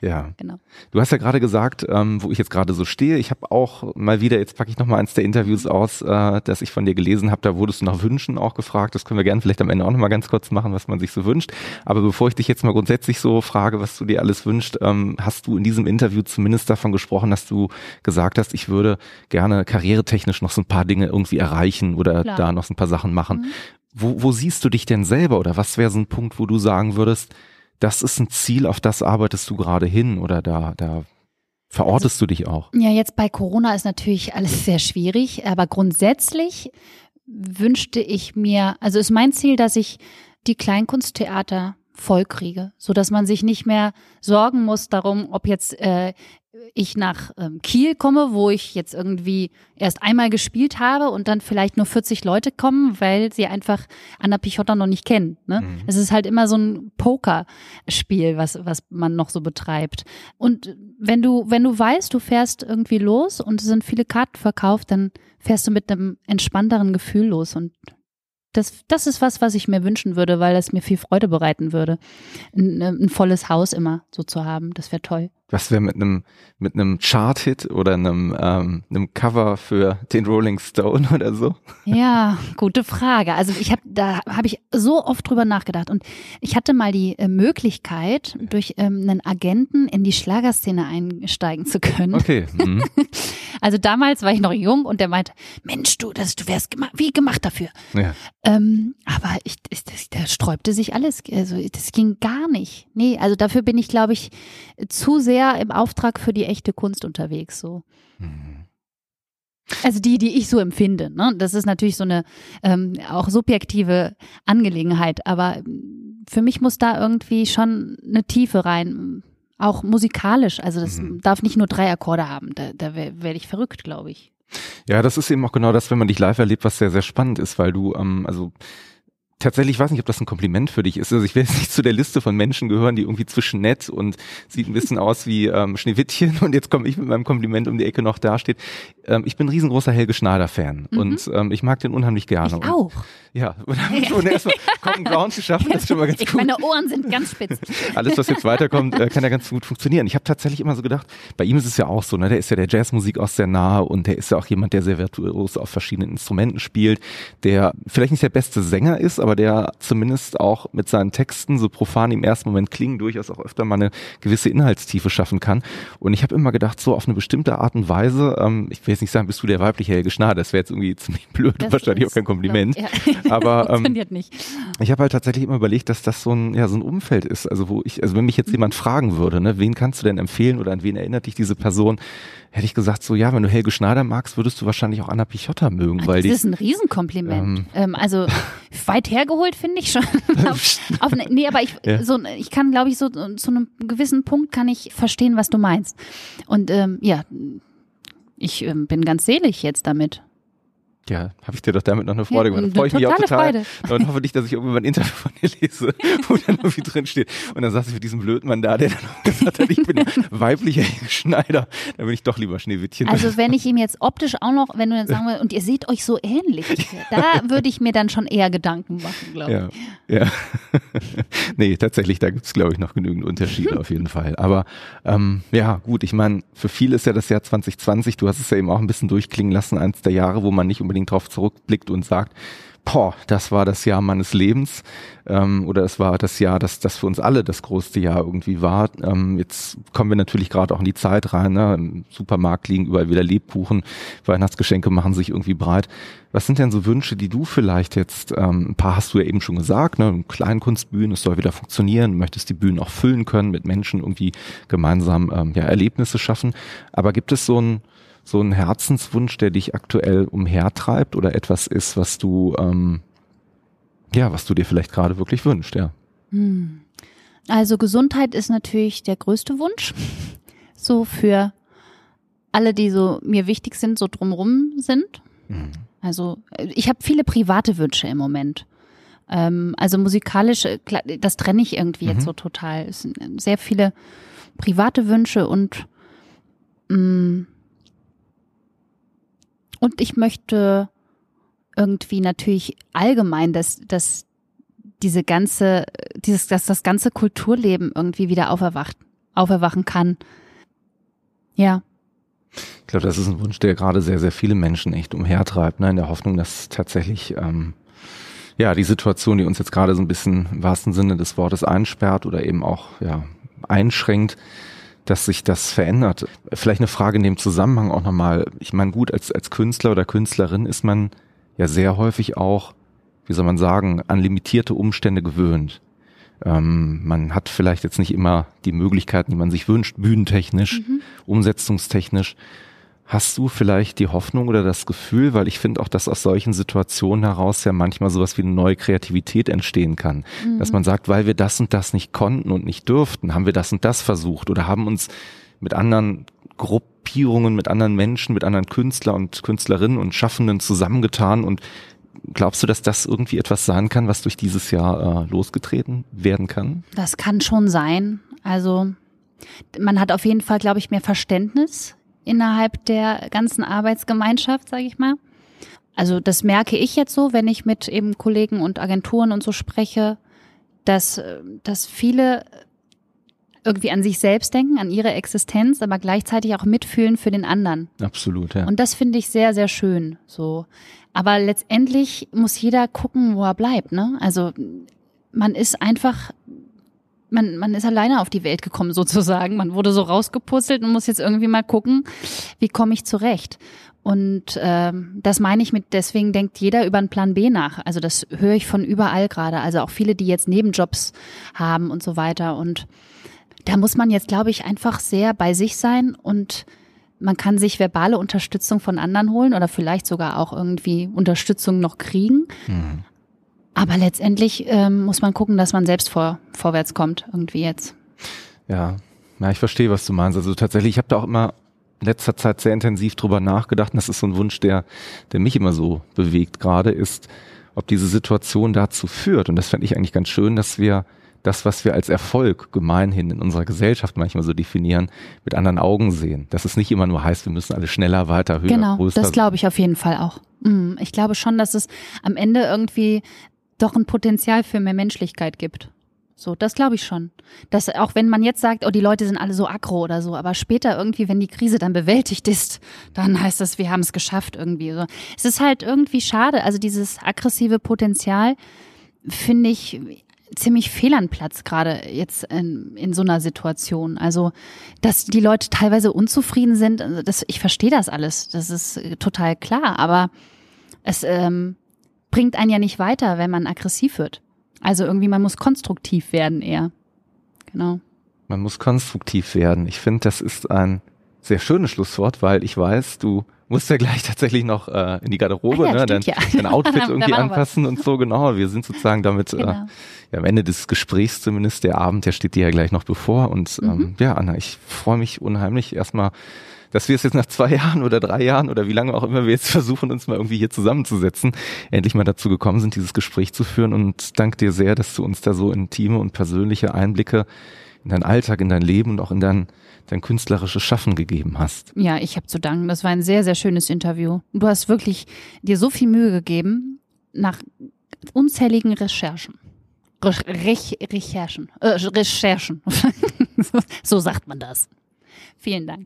Ja. Genau. Du hast ja gerade gesagt, ähm, wo ich jetzt gerade so stehe, ich habe auch mal wieder, jetzt packe ich nochmal eins der Interviews aus, äh, das ich von dir gelesen habe, da wurdest du nach Wünschen auch gefragt. Das können wir gerne vielleicht am Ende auch nochmal ganz kurz machen, was man sich so wünscht. Aber bevor ich dich jetzt mal grundsätzlich so frage, was du dir alles wünschst, ähm, hast du in diesem Interview zumindest davon gesprochen, dass du gesagt hast, ich würde gerne karrieretechnisch noch so ein paar Dinge irgendwie erreichen oder Klar. da noch so ein paar Sachen machen. Mhm. Wo, wo siehst du dich denn selber oder was wäre so ein Punkt, wo du sagen würdest, das ist ein Ziel, auf das arbeitest du gerade hin oder da, da verortest also, du dich auch? Ja, jetzt bei Corona ist natürlich alles sehr schwierig, aber grundsätzlich wünschte ich mir, also ist mein Ziel, dass ich die Kleinkunsttheater voll kriege, so dass man sich nicht mehr sorgen muss darum, ob jetzt äh, ich nach ähm, Kiel komme, wo ich jetzt irgendwie erst einmal gespielt habe und dann vielleicht nur 40 Leute kommen, weil sie einfach Anna Pichotta noch nicht kennen. Ne? Mhm. Es ist halt immer so ein Pokerspiel, was, was man noch so betreibt. Und wenn du, wenn du weißt, du fährst irgendwie los und es sind viele Karten verkauft, dann fährst du mit einem entspannteren Gefühl los und das, das ist was, was ich mir wünschen würde, weil es mir viel Freude bereiten würde, ein, ein volles Haus immer so zu haben. Das wäre toll. Was wäre mit einem mit einem Chart-Hit oder einem ähm, einem Cover für den Rolling Stone oder so? Ja, gute Frage. Also ich habe da habe ich so oft drüber nachgedacht und ich hatte mal die äh, Möglichkeit durch ähm, einen Agenten in die Schlagerszene einsteigen zu können. Okay. Mhm. also damals war ich noch jung und der meinte, Mensch, du, das du wärst gema wie gemacht dafür. Ja. Ähm, aber ich, ich das, da sträubte sich alles. Also das ging gar nicht. Nee, also dafür bin ich, glaube ich, zu sehr im Auftrag für die echte Kunst unterwegs, so. Mhm. Also die, die ich so empfinde. Ne? Das ist natürlich so eine ähm, auch subjektive Angelegenheit, aber ähm, für mich muss da irgendwie schon eine Tiefe rein, auch musikalisch. Also das mhm. darf nicht nur drei Akkorde haben. Da, da werde ich verrückt, glaube ich. Ja, das ist eben auch genau das, wenn man dich live erlebt, was sehr, sehr spannend ist, weil du, ähm, also tatsächlich, ich weiß nicht, ob das ein Kompliment für dich ist. Also ich will jetzt nicht zu der Liste von Menschen gehören, die irgendwie zwischen nett und sieht ein bisschen aus wie ähm, Schneewittchen und jetzt komme ich mit meinem Kompliment um die Ecke noch dasteht. Ähm, ich bin ein riesengroßer Helge Schneider-Fan mhm. und ähm, ich mag den unheimlich gerne. Ich auch. ja, und haben schon erstmal Cotton Ground geschafft, das ist schon mal ganz ich, gut. Meine Ohren sind ganz spitz. Alles, was jetzt weiterkommt, äh, kann ja ganz gut funktionieren. Ich habe tatsächlich immer so gedacht, bei ihm ist es ja auch so, ne, der ist ja der Jazzmusik auch sehr nahe und der ist ja auch jemand, der sehr virtuos auf verschiedenen Instrumenten spielt, der vielleicht nicht der beste Sänger ist, aber der zumindest auch mit seinen Texten, so profan im ersten Moment klingen, durchaus auch öfter mal eine gewisse Inhaltstiefe schaffen kann. Und ich habe immer gedacht, so auf eine bestimmte Art und Weise, ähm, ich will jetzt nicht sagen, bist du der weibliche Helge Schnarr, das wäre jetzt irgendwie ziemlich blöd, das wahrscheinlich auch kein Kompliment. Ja. Aber ähm, nicht. ich habe halt tatsächlich immer überlegt, dass das so ein, ja, so ein Umfeld ist, also wo ich, also wenn mich jetzt mhm. jemand fragen würde, ne, wen kannst du denn empfehlen oder an wen erinnert dich diese Person, hätte ich gesagt, so ja, wenn du Helge Schneider magst, würdest du wahrscheinlich auch Anna Pichotta mögen. Weil das die, ist ein Riesenkompliment. Ähm, ähm, also weit hergeholt finde ich schon. auf, auf, ne, nee, aber ich, ja. so, ich kann, glaube ich, so zu einem gewissen Punkt kann ich verstehen, was du meinst. Und ähm, ja, ich ähm, bin ganz selig jetzt damit. Ja, habe ich dir doch damit noch eine Freude gemacht. Da freue ich mich auch total. Freude. Und hoffe nicht, dass ich irgendwann ein Interview von dir lese, wo dann irgendwie drin steht. Und dann saß ich mit diesem blöden Mann da, der dann gesagt hat, ich bin weiblicher Schneider. Da bin ich doch lieber Schneewittchen. Also wenn ich ihm jetzt optisch auch noch, wenn du dann sagen würdest, und ihr seht euch so ähnlich, da würde ich mir dann schon eher Gedanken machen, glaube ich. Ja, ja. nee, tatsächlich, da gibt es, glaube ich, noch genügend Unterschiede auf jeden Fall. Aber ähm, ja, gut, ich meine, für viele ist ja das Jahr 2020, du hast es ja eben auch ein bisschen durchklingen lassen, eins der Jahre, wo man nicht unbedingt unbedingt drauf zurückblickt und sagt, boah, das war das Jahr meines Lebens ähm, oder es war das Jahr, das, das für uns alle das größte Jahr irgendwie war. Ähm, jetzt kommen wir natürlich gerade auch in die Zeit rein. Ne? Im Supermarkt liegen überall wieder Lebkuchen, Weihnachtsgeschenke machen sich irgendwie breit. Was sind denn so Wünsche, die du vielleicht jetzt, ähm, ein paar hast du ja eben schon gesagt, ne? Kleinkunstbühnen, es soll wieder funktionieren, du möchtest die Bühnen auch füllen können, mit Menschen irgendwie gemeinsam ähm, ja, Erlebnisse schaffen. Aber gibt es so ein so ein Herzenswunsch, der dich aktuell umhertreibt oder etwas ist, was du, ähm, ja, was du dir vielleicht gerade wirklich wünschst, ja? Hm. Also Gesundheit ist natürlich der größte Wunsch. So für alle, die so mir wichtig sind, so drumrum sind. Mhm. Also ich habe viele private Wünsche im Moment. Ähm, also musikalisch, äh, das trenne ich irgendwie mhm. jetzt so total. Es sind sehr viele private Wünsche und mh, mm, und ich möchte irgendwie natürlich allgemein, dass, dass diese ganze, dieses, dass das ganze Kulturleben irgendwie wieder auferwacht, auferwachen kann. Ja. Ich glaube, das ist ein Wunsch, der gerade sehr, sehr viele Menschen echt umhertreibt, ne, in der Hoffnung, dass tatsächlich ähm, ja die Situation, die uns jetzt gerade so ein bisschen im wahrsten Sinne des Wortes einsperrt oder eben auch ja einschränkt, dass sich das verändert. Vielleicht eine Frage in dem Zusammenhang auch nochmal. Ich meine, gut, als, als Künstler oder Künstlerin ist man ja sehr häufig auch, wie soll man sagen, an limitierte Umstände gewöhnt. Ähm, man hat vielleicht jetzt nicht immer die Möglichkeiten, die man sich wünscht, bühnentechnisch, mhm. umsetzungstechnisch. Hast du vielleicht die Hoffnung oder das Gefühl, weil ich finde auch, dass aus solchen Situationen heraus ja manchmal sowas wie eine neue Kreativität entstehen kann, mhm. dass man sagt, weil wir das und das nicht konnten und nicht dürften, haben wir das und das versucht oder haben uns mit anderen Gruppierungen, mit anderen Menschen, mit anderen Künstler und Künstlerinnen und Schaffenden zusammengetan und glaubst du, dass das irgendwie etwas sein kann, was durch dieses Jahr äh, losgetreten werden kann? Das kann schon sein. Also man hat auf jeden Fall, glaube ich, mehr Verständnis innerhalb der ganzen Arbeitsgemeinschaft, sage ich mal. Also das merke ich jetzt so, wenn ich mit eben Kollegen und Agenturen und so spreche, dass, dass viele irgendwie an sich selbst denken, an ihre Existenz, aber gleichzeitig auch mitfühlen für den anderen. Absolut, ja. Und das finde ich sehr, sehr schön. So. Aber letztendlich muss jeder gucken, wo er bleibt, ne? Also man ist einfach man, man ist alleine auf die Welt gekommen sozusagen. Man wurde so rausgepuzzelt und muss jetzt irgendwie mal gucken, wie komme ich zurecht. Und ähm, das meine ich mit, deswegen denkt jeder über einen Plan B nach. Also das höre ich von überall gerade. Also auch viele, die jetzt Nebenjobs haben und so weiter. Und da muss man jetzt, glaube ich, einfach sehr bei sich sein und man kann sich verbale Unterstützung von anderen holen oder vielleicht sogar auch irgendwie Unterstützung noch kriegen. Mhm. Aber letztendlich ähm, muss man gucken, dass man selbst vor, vorwärts kommt, irgendwie jetzt. Ja, ja, ich verstehe, was du meinst. Also tatsächlich, ich habe da auch immer in letzter Zeit sehr intensiv drüber nachgedacht. Und das ist so ein Wunsch, der, der mich immer so bewegt gerade, ist, ob diese Situation dazu führt. Und das fände ich eigentlich ganz schön, dass wir das, was wir als Erfolg gemeinhin in unserer Gesellschaft manchmal so definieren, mit anderen Augen sehen. Dass es nicht immer nur heißt, wir müssen alle schneller, weiter, höher, genau, größer. Genau, das glaube ich auf jeden Fall auch. Mm, ich glaube schon, dass es am Ende irgendwie doch ein Potenzial für mehr Menschlichkeit gibt. So, das glaube ich schon. Dass auch wenn man jetzt sagt, oh, die Leute sind alle so aggro oder so, aber später irgendwie, wenn die Krise dann bewältigt ist, dann heißt das, wir haben es geschafft irgendwie. So. Es ist halt irgendwie schade. Also dieses aggressive Potenzial finde ich ziemlich fehl an Platz, gerade jetzt in, in so einer Situation. Also, dass die Leute teilweise unzufrieden sind, das, ich verstehe das alles. Das ist total klar, aber es, ähm, bringt einen ja nicht weiter, wenn man aggressiv wird. Also irgendwie, man muss konstruktiv werden eher. Genau. Man muss konstruktiv werden. Ich finde, das ist ein sehr schönes Schlusswort, weil ich weiß, du musst ja gleich tatsächlich noch äh, in die Garderobe, Ah ja, ne? stimmt, dein, ja. dein Outfit irgendwie was. anpassen und so, genau. Wir sind sozusagen damit Genau. äh, ja, am Ende des Gesprächs zumindest, der Abend, der steht dir ja gleich noch bevor. Und Mhm. ähm, ja, Anna, ich freue mich unheimlich erstmal, dass wir es jetzt nach zwei Jahren oder drei Jahren oder wie lange auch immer wir jetzt versuchen, uns mal irgendwie hier zusammenzusetzen, endlich mal dazu gekommen sind, dieses Gespräch zu führen. Und danke dir sehr, dass du uns da so intime und persönliche Einblicke in deinen Alltag, in dein Leben und auch in dein, dein künstlerisches Schaffen gegeben hast. Ja, ich habe zu danken. Das war ein sehr, sehr schönes Interview. Du hast wirklich dir so viel Mühe gegeben nach unzähligen Recherchen. Re Rech Recherchen. Äh, Recherchen. so sagt man das. Vielen Dank.